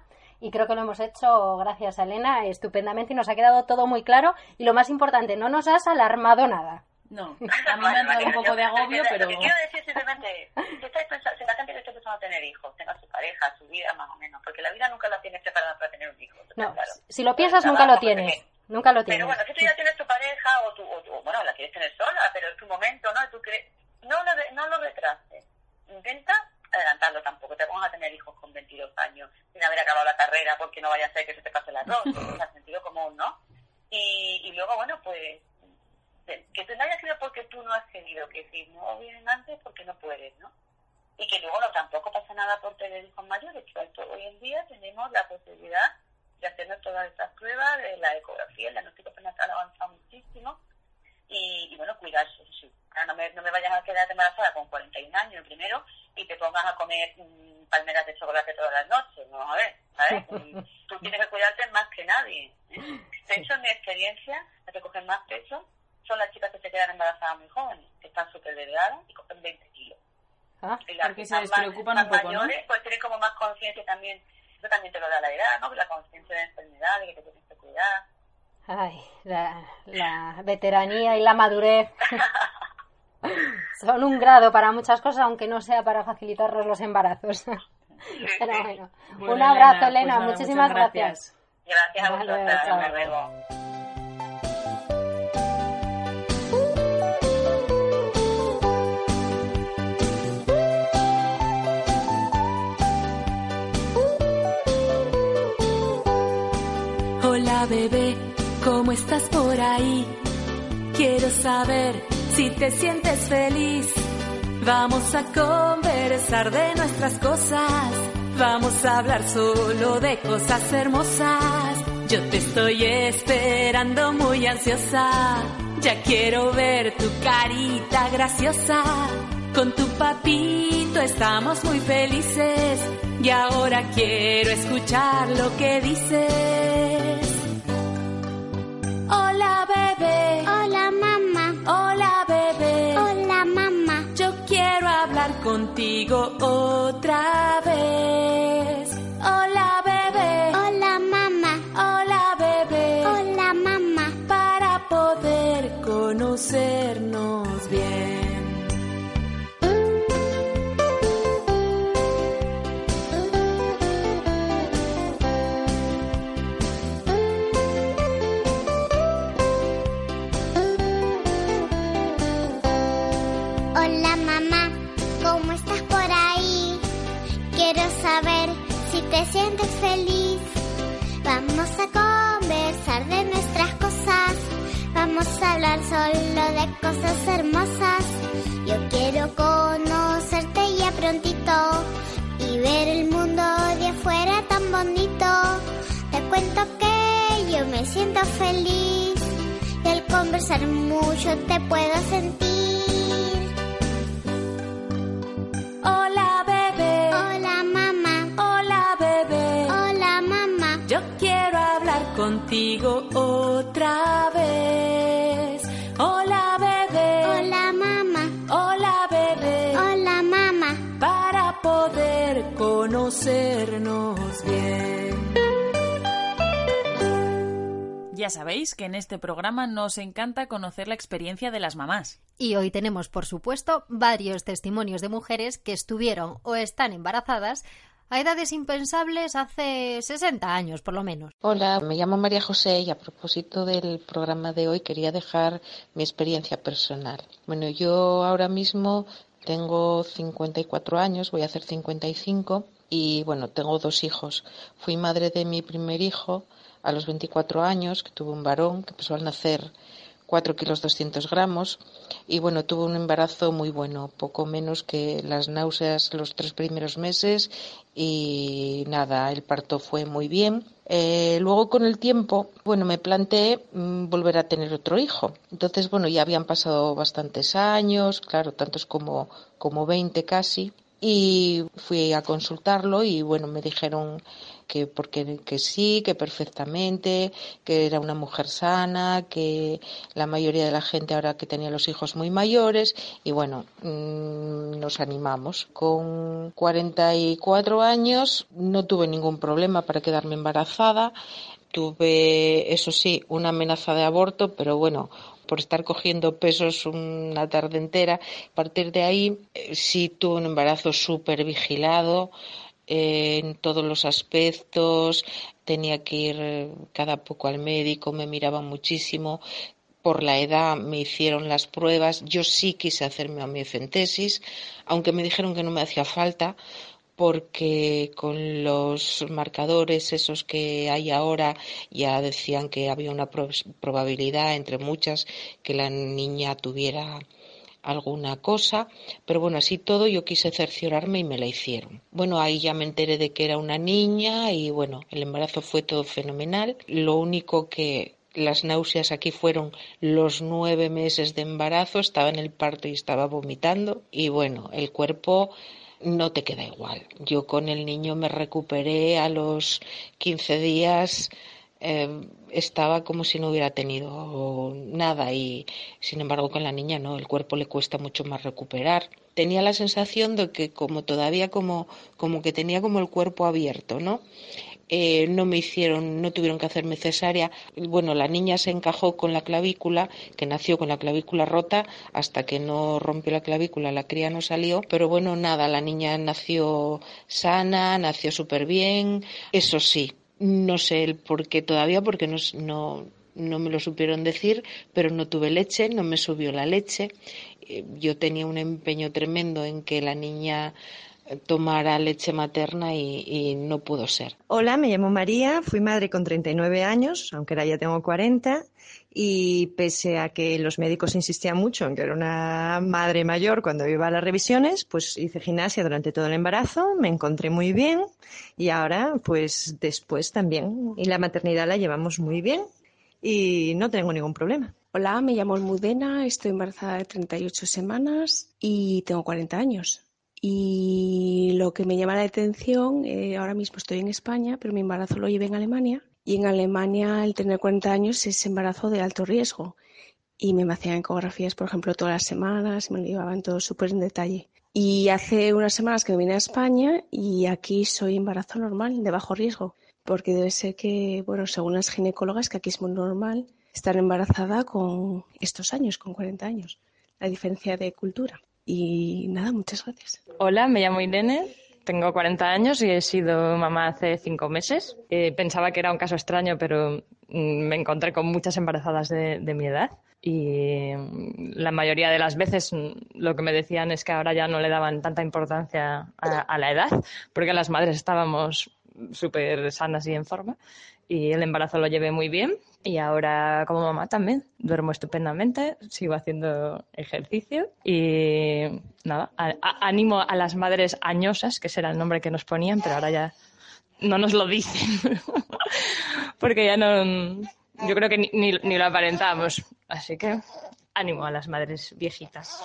[SPEAKER 2] Y creo que lo hemos hecho, gracias a Elena, estupendamente y nos ha quedado todo muy claro. Y lo más importante, no nos has alarmado nada.
[SPEAKER 1] No, [laughs] a mí me ha dado un poco de agobio, pero...
[SPEAKER 7] Lo que quiero decir simplemente, si, estáis pensando, si la gente que está pensando tener hijos, tenga su pareja, su vida más o menos, porque la vida nunca la tienes preparada para tener un hijo.
[SPEAKER 2] No,
[SPEAKER 7] claro.
[SPEAKER 2] si lo piensas, nunca lo tienes. Nunca lo
[SPEAKER 7] Pero
[SPEAKER 2] tienes.
[SPEAKER 7] bueno, si tú ya tienes tu pareja o tu, o tu- bueno, la quieres tener sola, pero es tu momento, ¿no? Tú crees, no lo, de- no lo retrases. Intenta adelantarlo tampoco. Te pongas a tener hijos con 22 años sin haber acabado la carrera porque no vaya a ser que se te pase el arroz. [laughs] o sea, sentido común, ¿no? Y, y luego, bueno, pues de- que tú no hayas sido porque tú no has querido, que si no vienen antes porque no puedes, ¿no? Y que luego no tampoco pasa nada por tener hijos mayores, que hoy en día tenemos la posibilidad y haciendo todas estas pruebas de la ecografía, el diagnóstico prenatal ha avanzado muchísimo y, y bueno, cuidarse, sí. Ahora no me, no me vayas a quedar embarazada con 41 años primero y te pongas a comer mm, palmeras de chocolate todas las noches, vamos a ver, ¿sabes? [laughs] Mm, Tú tienes que cuidarte más que nadie. ¿eh? De hecho, en mi experiencia, las que cogen más peso son las chicas que se quedan embarazadas muy jóvenes, que están súper delgadas y cogen 20 kilos.
[SPEAKER 2] Ah,
[SPEAKER 7] Y las
[SPEAKER 1] porque
[SPEAKER 7] que
[SPEAKER 1] se despreocupan
[SPEAKER 7] más
[SPEAKER 1] un poco, ¿no?
[SPEAKER 7] mayores, pues tienen como más conciencia también, eso también te lo da la edad, ¿no? La conciencia de enfermedad, de que te tienes que cuidar.
[SPEAKER 2] Ay, la, la veteranía y la madurez [laughs] son un grado para muchas cosas, aunque no sea para facilitarnos los embarazos. Pero bueno,
[SPEAKER 1] Bueno,
[SPEAKER 2] un abrazo,
[SPEAKER 1] pues
[SPEAKER 2] Elena,
[SPEAKER 1] nada,
[SPEAKER 2] muchísimas gracias.
[SPEAKER 7] Gracias a hasta luego.
[SPEAKER 8] Bebé, ¿cómo estás por ahí? Quiero saber si te sientes feliz. Vamos a conversar de nuestras cosas. Vamos a hablar solo de cosas hermosas. Yo te estoy esperando muy ansiosa. Ya quiero ver tu carita graciosa. Con tu papito estamos muy felices. Y ahora quiero escuchar lo que dices.
[SPEAKER 9] Cosas hermosas. Yo quiero conocerte ya prontito y ver el mundo de afuera tan bonito. Te cuento que yo me siento feliz y al conversar mucho te puedo sentir.
[SPEAKER 8] Hola
[SPEAKER 1] Ya sabéis que en este programa nos encanta conocer la experiencia de las mamás.
[SPEAKER 2] Y hoy tenemos, por supuesto, varios testimonios de mujeres que estuvieron o están embarazadas a edades impensables hace 60 años, por lo menos.
[SPEAKER 10] Hola, me llamo María José y a propósito del programa de hoy quería dejar mi experiencia personal. Bueno, yo ahora mismo tengo 54 años, voy a hacer 55 y bueno, tengo dos hijos. Fui madre de mi primer hijo a los 24 años, que tuvo un varón que pesó al nacer 4 kilos 200 gramos y bueno, tuvo un embarazo muy bueno, poco menos que las náuseas los tres primeros meses y nada, el parto fue muy bien. Eh, luego con el tiempo, bueno, me planteé mm, volver a tener otro hijo. Entonces, bueno, ya habían pasado bastantes años, claro, tantos como, como 20 casi, y fui a consultarlo y bueno, me dijeron que porque que sí, que perfectamente, que era una mujer sana, que la mayoría de la gente ahora que tenía los hijos muy mayores y bueno, mm, nos animamos. Con 44 años no tuve ningún problema para quedarme embarazada. Tuve, eso sí, una amenaza de aborto, pero bueno, por estar cogiendo pesos una tarde entera. A partir de ahí eh, sí tuve un embarazo súper vigilado en todos los aspectos. Tenía que ir eh, cada poco al médico, me miraban muchísimo. Por la edad me hicieron las pruebas. Yo sí quise hacerme amiocentesis, aunque me dijeron que no me hacía falta porque con los marcadores esos que hay ahora ya decían que había una pro- probabilidad entre muchas que la niña tuviera alguna cosa, pero bueno, así todo yo quise cerciorarme y me la hicieron. Bueno, ahí ya me enteré de que era una niña y bueno, el embarazo fue todo fenomenal. Lo único que las náuseas aquí fueron los nueve meses de embarazo, estaba en el parto y estaba vomitando y bueno, el cuerpo no te queda igual. Yo con el niño me recuperé a los 15 días, eh, estaba como si no hubiera tenido nada y sin embargo con la niña no, el cuerpo le cuesta mucho más recuperar. Tenía la sensación de que como todavía como, como que tenía como el cuerpo abierto, ¿no? Eh, no me hicieron, no tuvieron que hacerme cesárea. Bueno, la niña se encajó con la clavícula, que nació con la clavícula rota, hasta que no rompió la clavícula, la cría no salió. Pero bueno, nada, la niña nació sana, nació súper bien. Eso sí, no sé el por qué todavía, porque no, no, no me lo supieron decir, pero no tuve leche, no me subió la leche. Eh, yo tenía un empeño tremendo en que la niña tomara leche materna y, no pudo ser.
[SPEAKER 11] Hola, me llamo María, fui madre con 39 años, aunque ahora ya tengo 40, y pese a que los médicos insistían mucho en que era una madre mayor cuando iba a las revisiones, pues hice gimnasia durante todo el embarazo, me encontré muy bien y ahora pues después también. Y la maternidad la llevamos muy bien y no tengo ningún problema.
[SPEAKER 12] Hola, me llamo Almudena, estoy embarazada de 38 semanas y tengo 40 años. Y lo que me llama la atención, eh, ahora mismo estoy en España, pero mi embarazo lo llevé en Alemania. Y en Alemania el tener 40 años es embarazo de alto riesgo. Y me hacían ecografías, por ejemplo, todas las semanas, me lo llevaban todo súper en detalle. Y hace unas semanas que me vine a España y aquí soy embarazo normal, de bajo riesgo. Porque debe ser que, bueno, según las ginecólogas, que aquí es muy normal estar embarazada con estos años, con 40 años. La diferencia de cultura. Y nada, muchas gracias.
[SPEAKER 13] Hola, me llamo Irene. Tengo 40 años y he sido mamá hace cinco meses. Eh, pensaba que era un caso extraño, pero mm, me encontré con muchas embarazadas de, mi edad y mm, la mayoría de las veces mm, lo que me decían es que ahora ya no le daban tanta importancia a la edad, porque las madres estábamos súper sanas y en forma y el embarazo lo llevé muy bien y ahora como mamá también duermo estupendamente, sigo haciendo ejercicio y nada, animo a las madres añosas, que será el nombre que nos ponían, pero ahora ya no nos lo dicen, [laughs] porque ya no, yo creo que ni, ni lo aparentamos, así que ánimo a las madres viejitas.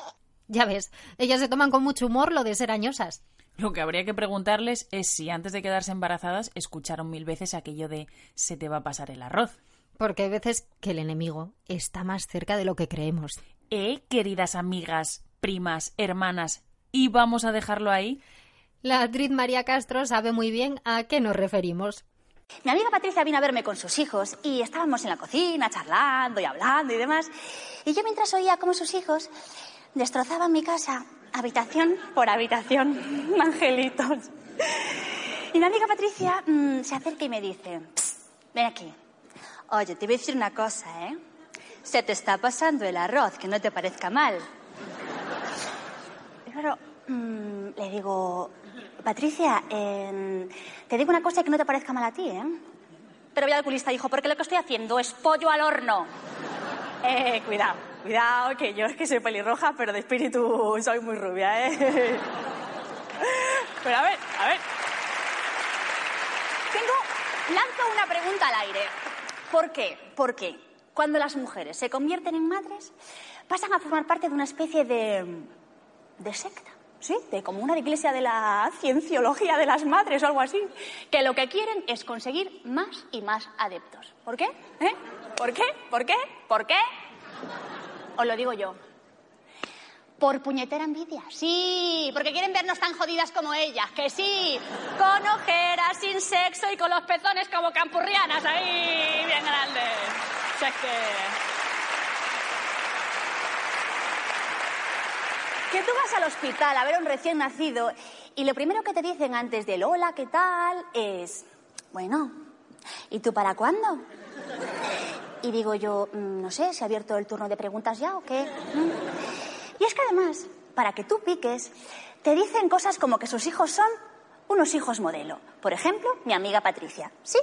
[SPEAKER 2] Ya ves, ellas se toman con mucho humor lo de ser añosas.
[SPEAKER 1] Lo que habría que preguntarles es si antes de quedarse embarazadas escucharon mil veces aquello de se te va a pasar el arroz.
[SPEAKER 2] Porque hay veces que el enemigo está más cerca de lo que creemos.
[SPEAKER 1] ¿Eh, queridas amigas, primas, hermanas? ¿Y vamos a dejarlo ahí?
[SPEAKER 2] La actriz María Castro sabe muy bien a qué nos referimos.
[SPEAKER 14] Mi amiga Patricia vino a verme con sus hijos y estábamos en la cocina charlando y hablando y demás. Y yo mientras oía cómo sus hijos destrozaban mi casa habitación por habitación, [laughs] angelitos. Y mi amiga Patricia mm, se acerca y me dice, ven aquí. Oye, te voy a decir una cosa, ¿eh? Se te está pasando el arroz, que no te parezca mal. Pero mm, le digo, Patricia, te digo una cosa que no te parezca mal a ti, ¿eh? Pero voy al culista dijo, porque lo que estoy haciendo es pollo al horno. [laughs] Eh, cuidado. Cuidado, que yo es que soy pelirroja, pero de espíritu soy muy rubia, ¿eh? [laughs] Pero a ver, a ver. Tengo, lanzo una pregunta al aire. ¿Por qué? Porque cuando las mujeres se convierten en madres, pasan a formar parte de una especie de, de secta. ¿sí? De como una iglesia de la cienciología de las madres o algo así, que lo que quieren es conseguir más y más adeptos. ¿Por qué? ¿Eh? ¿Por qué? ¿Por qué? ¿Por qué? Os lo digo yo. Por puñetera envidia. Sí, porque quieren vernos tan jodidas como ellas, que sí. Con ojeras, sin sexo y con los pezones como campurrianas ahí, bien grandes. O. Que tú vas al hospital a ver a un recién nacido y lo primero que te dicen antes del hola, ¿qué tal? es, bueno, ¿y tú para cuándo? Y digo yo, mm, no sé, ¿se ha abierto el turno de preguntas ya o qué? ¿Mm? Y es que además, para que tú piques, te dicen cosas como que sus hijos son unos hijos modelo. Por ejemplo, mi amiga Patricia, ¿sí?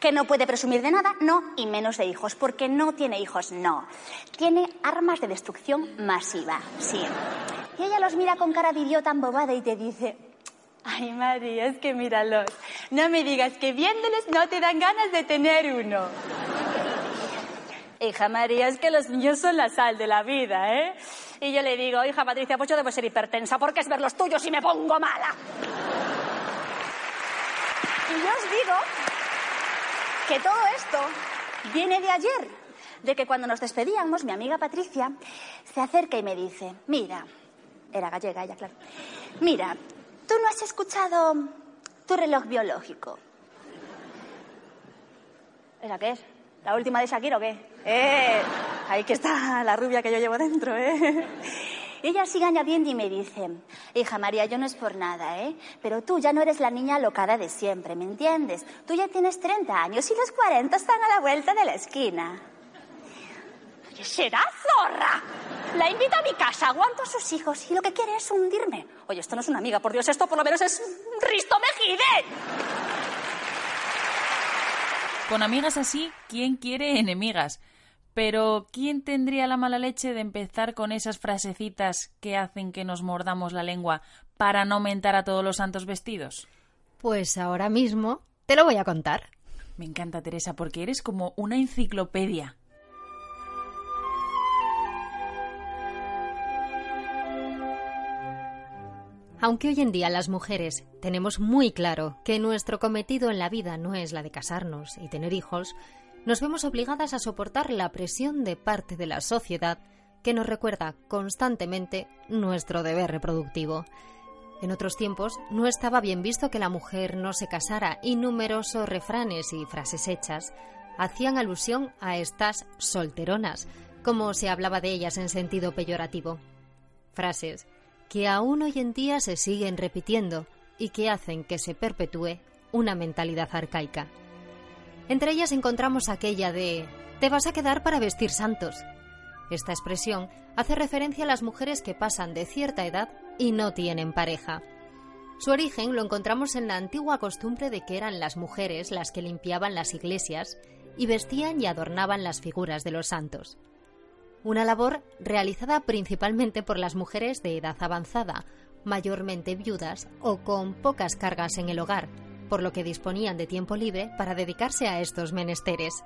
[SPEAKER 14] Que no puede presumir de nada, no, y menos de hijos, porque no tiene hijos, no. Tiene armas de destrucción masiva, sí. Y ella los mira con cara de idiota embobada y te dice, ay María, es que míralos, no me digas que viéndoles no te dan ganas de tener uno. Hija María, es que los niños son la sal de la vida, ¿eh? Y yo le digo, hija Patricia, pues yo debo ser hipertensa, porque es ver los tuyos y me pongo mala. Y yo os digo que todo esto viene de ayer, de que cuando nos despedíamos, mi amiga Patricia se acerca y me dice, mira, era gallega ella, claro, mira, tú no has escuchado tu reloj biológico. ¿Esa qué es? ¿La última de Shakira o qué? ¡Eh! Ahí que está la rubia que yo llevo dentro, ¿eh? Ella sigue añadiendo y me dice, hija María, yo no es por nada, ¿eh? Pero tú ya no eres la niña alocada de siempre, ¿me entiendes? Tú ya tienes 30 años y los 40 están a la vuelta de la esquina. Oye, será zorra. La invito a mi casa, aguanto a sus hijos y lo que quiere es hundirme. Oye, esto no es una amiga, por Dios, esto por lo menos es Risto Mejide.
[SPEAKER 1] Con amigas así, ¿quién quiere enemigas? Pero ¿quién tendría la mala leche de empezar con esas frasecitas que hacen que nos mordamos la lengua para no mentar a todos los santos vestidos?
[SPEAKER 2] Pues ahora mismo te lo voy a contar.
[SPEAKER 1] Me encanta, Teresa, porque eres como una enciclopedia.
[SPEAKER 2] Aunque hoy en día las mujeres tenemos muy claro que nuestro cometido en la vida no es la de casarnos y tener hijos, nos vemos obligadas a soportar la presión de parte de la sociedad que nos recuerda constantemente nuestro deber reproductivo. En otros tiempos no estaba bien visto que la mujer no se casara y numerosos refranes y frases hechas hacían alusión a estas solteronas, como se hablaba de ellas en sentido peyorativo. Frases que aún hoy en día se siguen repitiendo y que hacen que se perpetúe una mentalidad arcaica. Entre ellas encontramos aquella de te vas a quedar para vestir santos. Esta expresión hace referencia a las mujeres que pasan de cierta edad y no tienen pareja. Su origen lo encontramos en la antigua costumbre de que eran las mujeres las que limpiaban las iglesias y vestían y adornaban las figuras de los santos. Una labor realizada principalmente por las mujeres de edad avanzada, mayormente viudas o con pocas cargas en el hogar, por lo que disponían de tiempo libre para dedicarse a estos menesteres.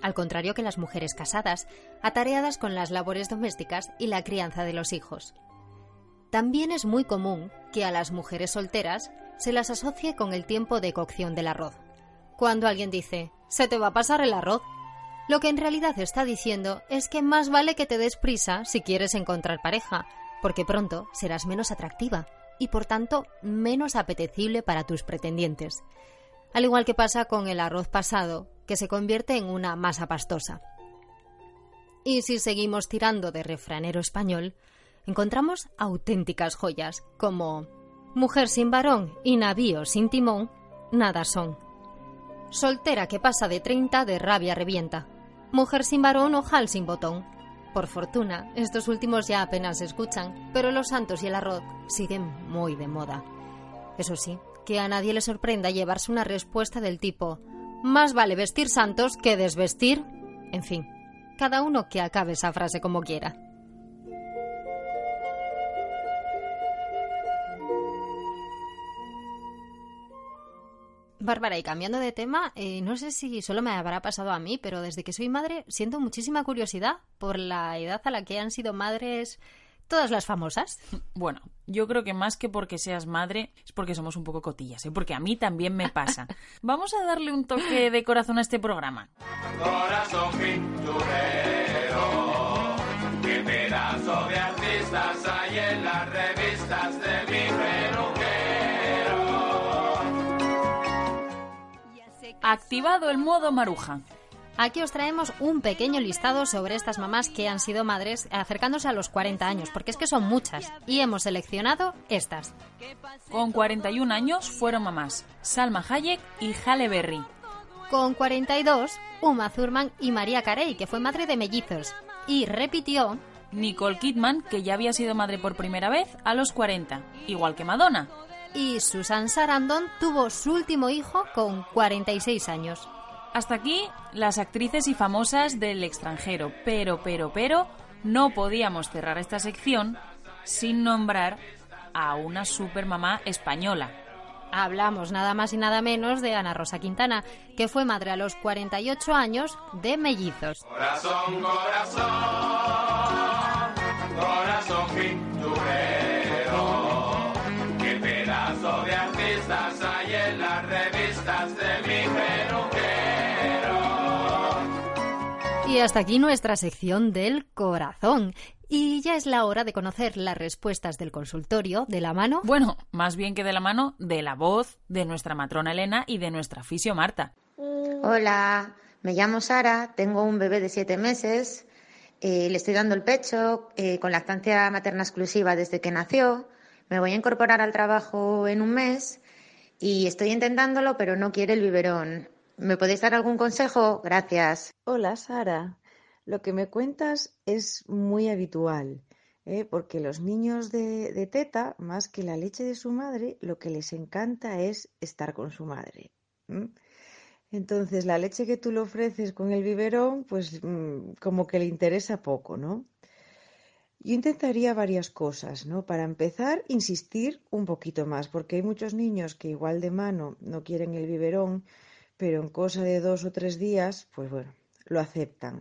[SPEAKER 2] Al contrario que las mujeres casadas, atareadas con las labores domésticas y la crianza de los hijos. También es muy común que a las mujeres solteras se las asocie con el tiempo de cocción del arroz. Cuando alguien dice, se te va a pasar el arroz, lo que en realidad está diciendo es que más vale que te des prisa si quieres encontrar pareja, porque pronto serás menos atractiva y por tanto menos apetecible para tus pretendientes. Al igual que pasa con el arroz pasado, que se convierte en una masa pastosa. Y si seguimos tirando de refranero español, encontramos auténticas joyas como Mujer sin varón y navío sin timón, nada son. Soltera que pasa de 30 de rabia revienta. Mujer sin varón, ojal sin botón. Por fortuna, estos últimos ya apenas se escuchan, pero los santos y el arroz siguen muy de moda. Eso sí, que a nadie le sorprenda llevarse una respuesta del tipo más vale vestir santos que desvestir. En fin, cada uno que acabe esa frase como quiera. Bárbara, y cambiando de tema, eh, no sé si solo me habrá pasado a mí, pero desde que soy madre siento muchísima curiosidad por la edad a la que han sido madres todas las famosas. [laughs]
[SPEAKER 1] Bueno, yo creo que más que porque seas madre es porque somos un poco cotillas, ¿eh? porque a mí también me pasa. [laughs] Vamos a darle un toque de corazón a este programa.
[SPEAKER 15] Corazón pinturero, qué pedazo de artistas hay en las
[SPEAKER 1] Activado el modo maruja.
[SPEAKER 2] Aquí os traemos un pequeño listado sobre estas mamás que han sido madres acercándose a los 40 años, porque es que son muchas, y hemos seleccionado estas.
[SPEAKER 1] Con 41 años fueron mamás Salma Hayek y Halle Berry.
[SPEAKER 2] Con 42, Uma Thurman y María Carey, que fue madre de mellizos, y repitió
[SPEAKER 1] Nicole Kidman, que ya había sido madre por primera vez a los 40, igual que Madonna.
[SPEAKER 2] Y Susan Sarandon tuvo su último hijo con 46 años.
[SPEAKER 1] Hasta aquí las actrices y famosas del extranjero, pero, pero, pero, no podíamos cerrar esta sección sin nombrar a una supermamá española.
[SPEAKER 2] Hablamos nada más y nada menos de Ana Rosa Quintana, que fue madre a los 48 años de mellizos.
[SPEAKER 15] Corazón, corazón, corazón
[SPEAKER 2] hasta aquí nuestra sección del corazón. Y ya es la hora de conocer las respuestas del consultorio de la mano.
[SPEAKER 1] Bueno, más bien que de la mano, de la voz de nuestra matrona Elena y de nuestra fisio Marta.
[SPEAKER 4] Hola, me llamo Sara, tengo un bebé de siete meses, eh, le estoy dando el pecho eh, con lactancia materna exclusiva desde que nació, me voy a incorporar al trabajo en un mes y estoy intentándolo, pero no quiere el biberón. ¿Me podéis dar algún consejo? Gracias.
[SPEAKER 16] Hola, Sara. Lo que me cuentas es muy habitual, ¿eh? porque los niños de, de teta, más que la leche de su madre, lo que les encanta es estar con su madre. Entonces, la leche que tú le ofreces con el biberón, pues mm, como que le interesa poco, ¿no? Yo intentaría varias cosas, ¿no? Para empezar, insistir un poquito más, porque hay muchos niños que igual de mano no quieren el biberón, pero en cosa de dos o tres días, pues bueno, lo aceptan.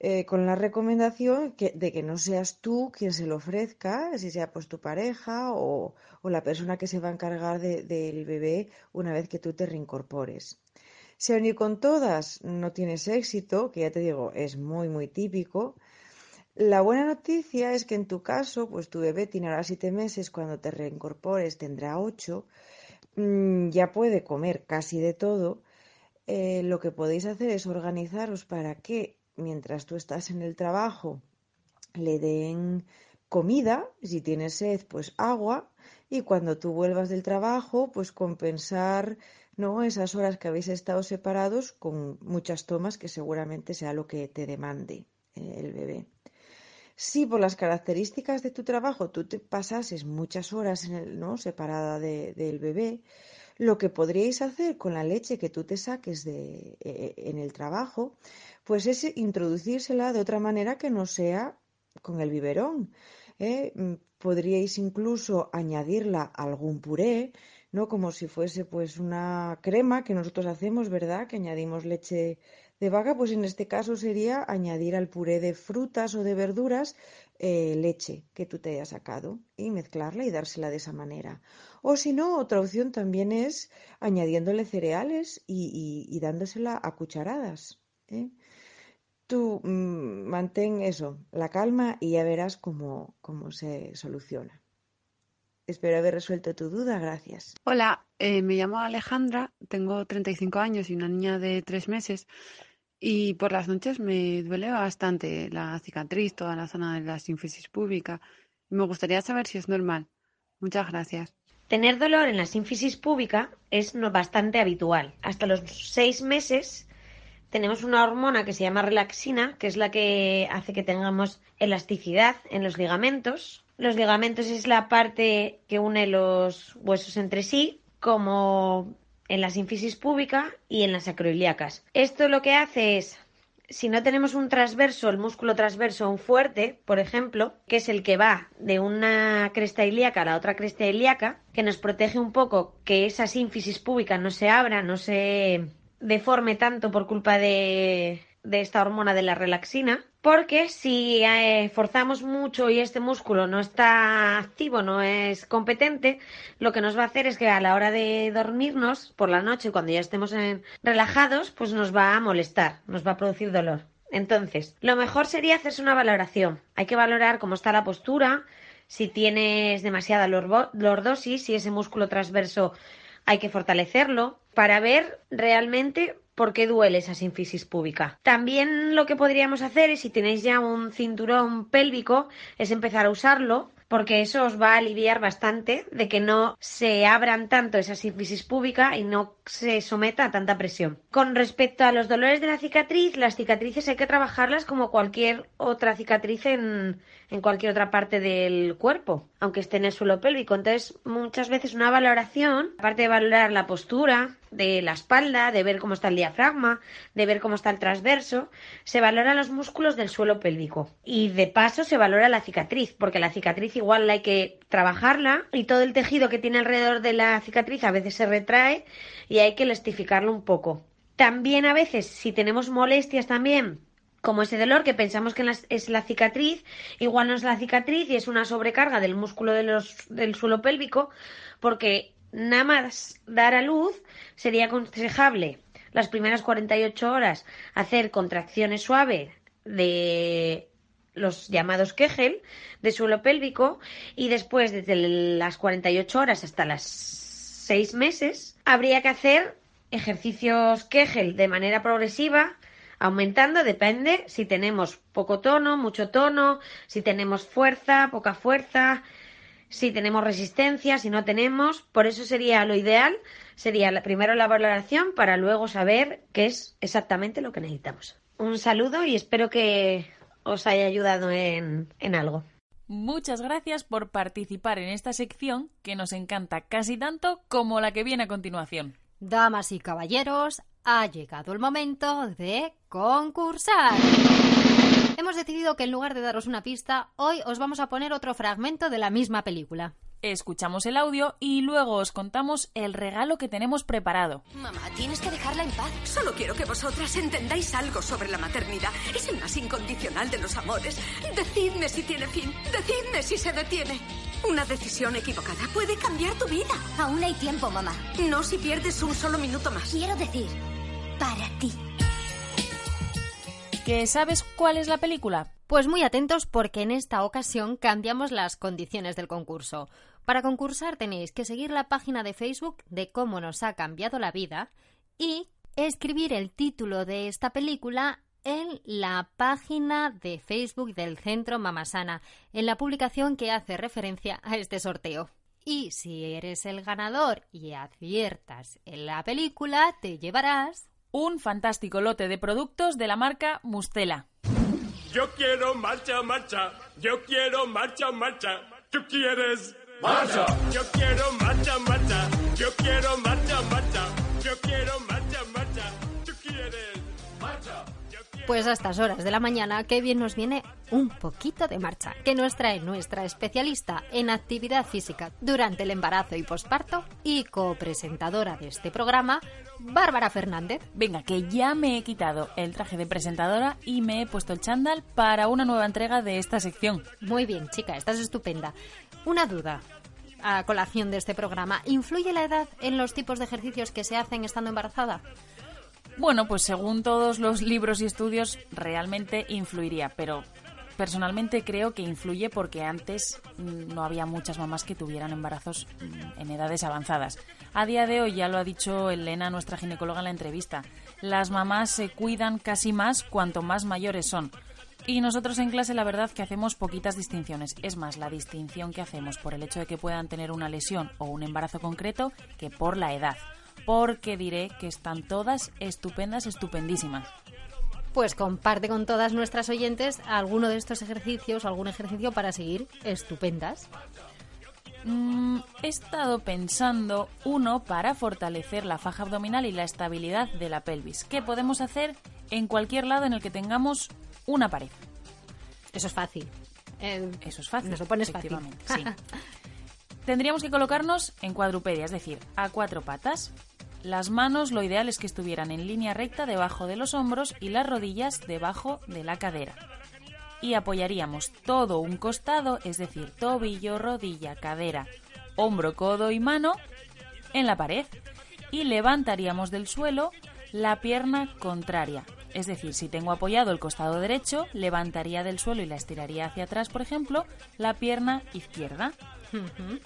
[SPEAKER 16] Eh, con la recomendación de que no seas tú quien se lo ofrezca, si sea pues tu pareja o, la persona que se va a encargar de- del bebé una vez que tú te reincorpores. Si aún y con todas no tienes éxito, que ya te digo, es muy, muy típico, la buena noticia es que en tu caso, pues tu bebé tiene ahora siete meses, cuando te reincorpores tendrá ocho, mm, ya puede comer casi de todo. Eh, lo que podéis hacer es organizaros para que mientras tú estás en el trabajo le den comida, si tienes sed, pues agua, y cuando tú vuelvas del trabajo, pues compensar, ¿no? esas horas que habéis estado separados con muchas tomas que seguramente sea lo que te demande eh, el bebé. Si por las características de tu trabajo tú te pasases muchas horas en el, ¿no? separada de- del bebé, lo que podríais hacer con la leche que tú te saques de, eh, en el trabajo, pues es introducírsela de otra manera que no sea con el biberón. ¿eh? Mm, Podríais incluso añadirla a algún puré, ¿no? Como si fuese pues una crema que nosotros hacemos, ¿verdad? Que añadimos leche de vaca, pues en este caso sería añadir al puré de frutas o de verduras eh, leche que tú te hayas sacado y mezclarla y dársela de esa manera. O si no, otra opción también es añadiéndole cereales y, y- dándosela a cucharadas. ¿eh? Tú mm, mantén eso, la calma y ya verás cómo, cómo se soluciona. Espero haber resuelto tu duda, gracias.
[SPEAKER 5] Hola, eh, me llamo Alejandra, tengo 35 años y una niña de tres meses y por las noches me duele bastante la cicatriz, toda la zona de la sínfisis púbica. Me gustaría saber si es normal. Muchas gracias.
[SPEAKER 17] Tener dolor en la sínfisis púbica es bastante habitual. Hasta los seis meses tenemos una hormona que se llama relaxina, que es la que hace que tengamos elasticidad en los ligamentos. Los ligamentos es la parte que une los huesos entre sí, como en la sínfisis púbica y en las acroiliacas. Esto lo que hace es si no tenemos un transverso, el músculo transverso, un fuerte, por ejemplo, que es el que va de una cresta ilíaca a la otra cresta ilíaca, que nos protege un poco que esa sínfisis púbica no se abra, no se deforme tanto por culpa de, de esta hormona de la relaxina, porque si eh, forzamos mucho y este músculo no está activo, no es competente, lo que nos va a hacer es que a la hora de dormirnos por la noche, cuando ya estemos relajados, pues nos va a molestar, nos va a producir dolor. Entonces, lo mejor sería hacerse una valoración. Hay que valorar cómo está la postura, si tienes demasiada lordosis, si ese músculo transverso hay que fortalecerlo para ver realmente por qué duele esa sínfisis púbica. También lo que podríamos hacer es, si tenéis ya un cinturón pélvico, es empezar a usarlo porque eso os va a aliviar bastante de que no se abran tanto esa sínfisis púbica y no se someta a tanta presión. Con respecto a los dolores de la cicatriz, las cicatrices hay que trabajarlas como cualquier otra cicatriz en, en cualquier otra parte del cuerpo, aunque esté en el suelo pélvico. Entonces, muchas veces una valoración, aparte de valorar la postura, de la espalda, de ver cómo está el diafragma, de ver cómo está el transverso, se valora los músculos del suelo pélvico. Y de paso se valora la cicatriz, porque la cicatriz igual hay que trabajarla y todo el tejido que tiene alrededor de la cicatriz a veces se retrae y hay que elastificarlo un poco. También a veces, si tenemos molestias también, como ese dolor que pensamos que es la cicatriz, igual no es la cicatriz y es una sobrecarga del músculo del suelo pélvico, porque nada más dar a luz sería aconsejable las primeras 48 horas hacer contracciones suaves de los llamados Kegel de suelo pélvico y después desde las 48 horas hasta las 6 meses habría que hacer ejercicios Kegel de manera progresiva aumentando depende si tenemos poco tono, mucho tono, si tenemos fuerza, poca fuerza, si tenemos resistencia, si no tenemos. Por eso sería lo ideal, sería primero la valoración para luego saber qué es exactamente lo que necesitamos. Un saludo y espero que os haya ayudado en, en algo.
[SPEAKER 1] Muchas gracias por participar en esta sección que nos encanta casi tanto como la que viene a continuación.
[SPEAKER 2] Damas y caballeros, ha llegado el momento de concursar. Hemos decidido que en lugar de daros una pista, hoy os vamos a poner otro fragmento de la misma película.
[SPEAKER 1] Escuchamos el audio y luego os contamos el regalo que tenemos preparado.
[SPEAKER 18] Mamá, tienes que dejarla en paz. Solo quiero que vosotras entendáis algo sobre la maternidad. Es el más incondicional de los amores. Decidme si tiene fin. Decidme si se detiene. Una decisión equivocada puede cambiar tu vida.
[SPEAKER 19] Aún hay tiempo, mamá.
[SPEAKER 18] No si pierdes un solo minuto más.
[SPEAKER 19] Quiero decir, para ti.
[SPEAKER 1] ¿Que sabes cuál es la película?
[SPEAKER 2] Pues muy atentos porque en esta ocasión cambiamos las condiciones del concurso. Para concursar tenéis que seguir la página de Facebook de cómo nos ha cambiado la vida y escribir el título de esta película en la página de Facebook del Centro Mamasana, en la publicación que hace referencia a este sorteo. Y si eres el ganador y aciertas en la película, te llevarás
[SPEAKER 1] un fantástico lote de productos de la marca Mustela.
[SPEAKER 15] Yo quiero marcha, marcha. Yo quiero marcha, marcha. ¿Tú quieres? Marcha. Yo quiero marcha, marcha. Yo quiero marcha, marcha. Yo quiero marcha, marcha.
[SPEAKER 2] Pues a estas horas de la mañana, qué bien nos viene un poquito de marcha, que nos trae nuestra especialista en actividad física durante el embarazo y posparto y copresentadora de este programa, Bárbara Fernández.
[SPEAKER 1] Venga, que ya me he quitado el traje de presentadora y me he puesto el chándal para una nueva entrega de esta sección.
[SPEAKER 2] Muy bien, chica, estás estupenda. Una duda a colación de este programa. ¿Influye la edad en los tipos de ejercicios que se hacen estando embarazada?
[SPEAKER 1] Bueno, pues según todos los libros y estudios, realmente influiría, pero personalmente creo que influye porque antes mm, no había muchas mamás que tuvieran embarazos mm, en edades avanzadas. A día de hoy, ya lo ha dicho Elena, nuestra ginecóloga en la entrevista, las mamás se cuidan casi más cuanto más mayores son. Y nosotros en clase la verdad que hacemos poquitas distinciones. Es más, la distinción que hacemos por el hecho de que puedan tener una lesión o un embarazo concreto que por la edad porque diré que están todas estupendas, estupendísimas.
[SPEAKER 2] Pues comparte con todas nuestras oyentes alguno de estos ejercicios, algún ejercicio para seguir estupendas.
[SPEAKER 1] Mm, he estado pensando uno para fortalecer la faja abdominal y la estabilidad de la pelvis, que podemos hacer en cualquier lado en el que tengamos una pared.
[SPEAKER 2] Eso es fácil.
[SPEAKER 1] Eso es fácil.
[SPEAKER 2] Nos lo pones fácil.
[SPEAKER 1] Sí. [laughs] Tendríamos que colocarnos en cuadrupedia, es decir, a cuatro patas, las manos lo ideal es que estuvieran en línea recta debajo de los hombros y las rodillas debajo de la cadera. Y apoyaríamos todo un costado, es decir, tobillo, rodilla, cadera, hombro, codo y mano, en la pared. Y levantaríamos del suelo la pierna contraria. Es decir, si tengo apoyado el costado derecho, levantaría del suelo y la estiraría hacia atrás, por ejemplo, la pierna izquierda.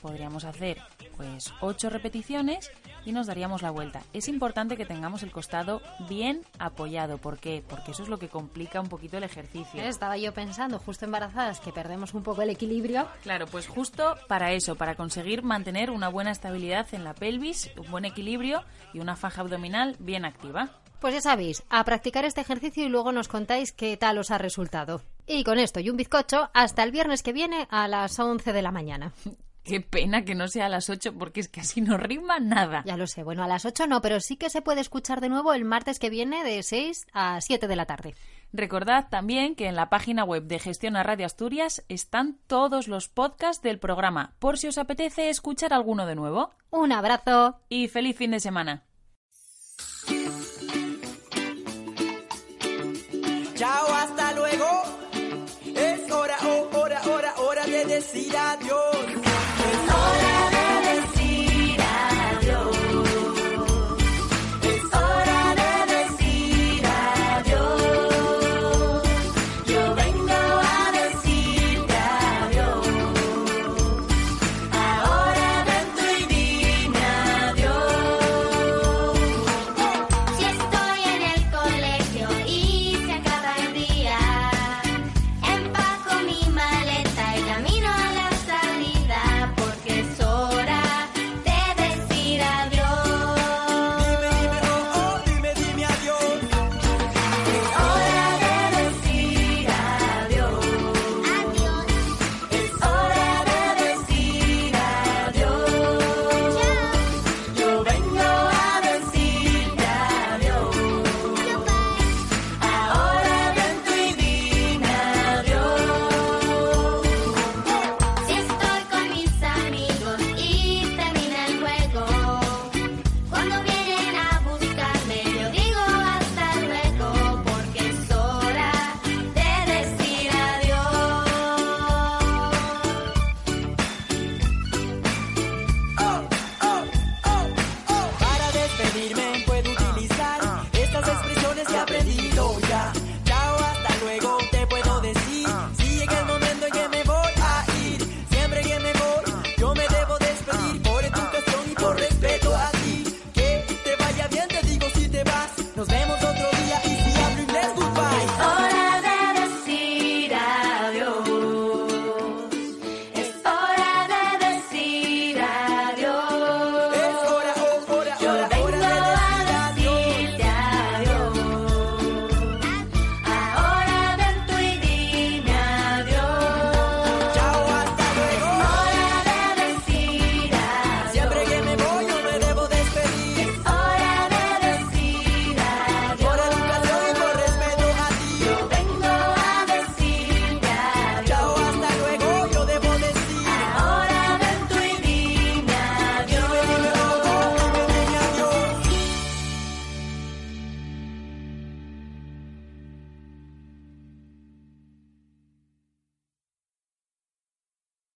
[SPEAKER 1] Podríamos hacer pues 8 repeticiones y nos daríamos la vuelta. Es importante que tengamos el costado bien apoyado. ¿Por qué? Porque eso es lo que complica un poquito el ejercicio.
[SPEAKER 2] Estaba yo pensando, justo embarazadas, que perdemos un poco el equilibrio.
[SPEAKER 1] Claro, pues justo para eso, para conseguir mantener una buena estabilidad en la pelvis, un buen equilibrio y una faja abdominal bien activa.
[SPEAKER 2] Pues ya sabéis, a practicar este ejercicio y luego nos contáis qué tal os ha resultado. Y con esto y un bizcocho, hasta el viernes que viene a las 11 de la mañana. [laughs]
[SPEAKER 1] Qué pena que no sea a las 8 porque es que así no rima nada.
[SPEAKER 2] Ya lo sé, bueno, a las 8 no, pero sí que se puede escuchar de nuevo el martes que viene de 6 a 7 de la tarde.
[SPEAKER 1] Recordad también que en la página web de Gestión a Radio Asturias están todos los podcasts del programa, por si os apetece escuchar alguno de nuevo.
[SPEAKER 2] Un abrazo
[SPEAKER 1] y feliz fin de semana.
[SPEAKER 20] Decir adiós.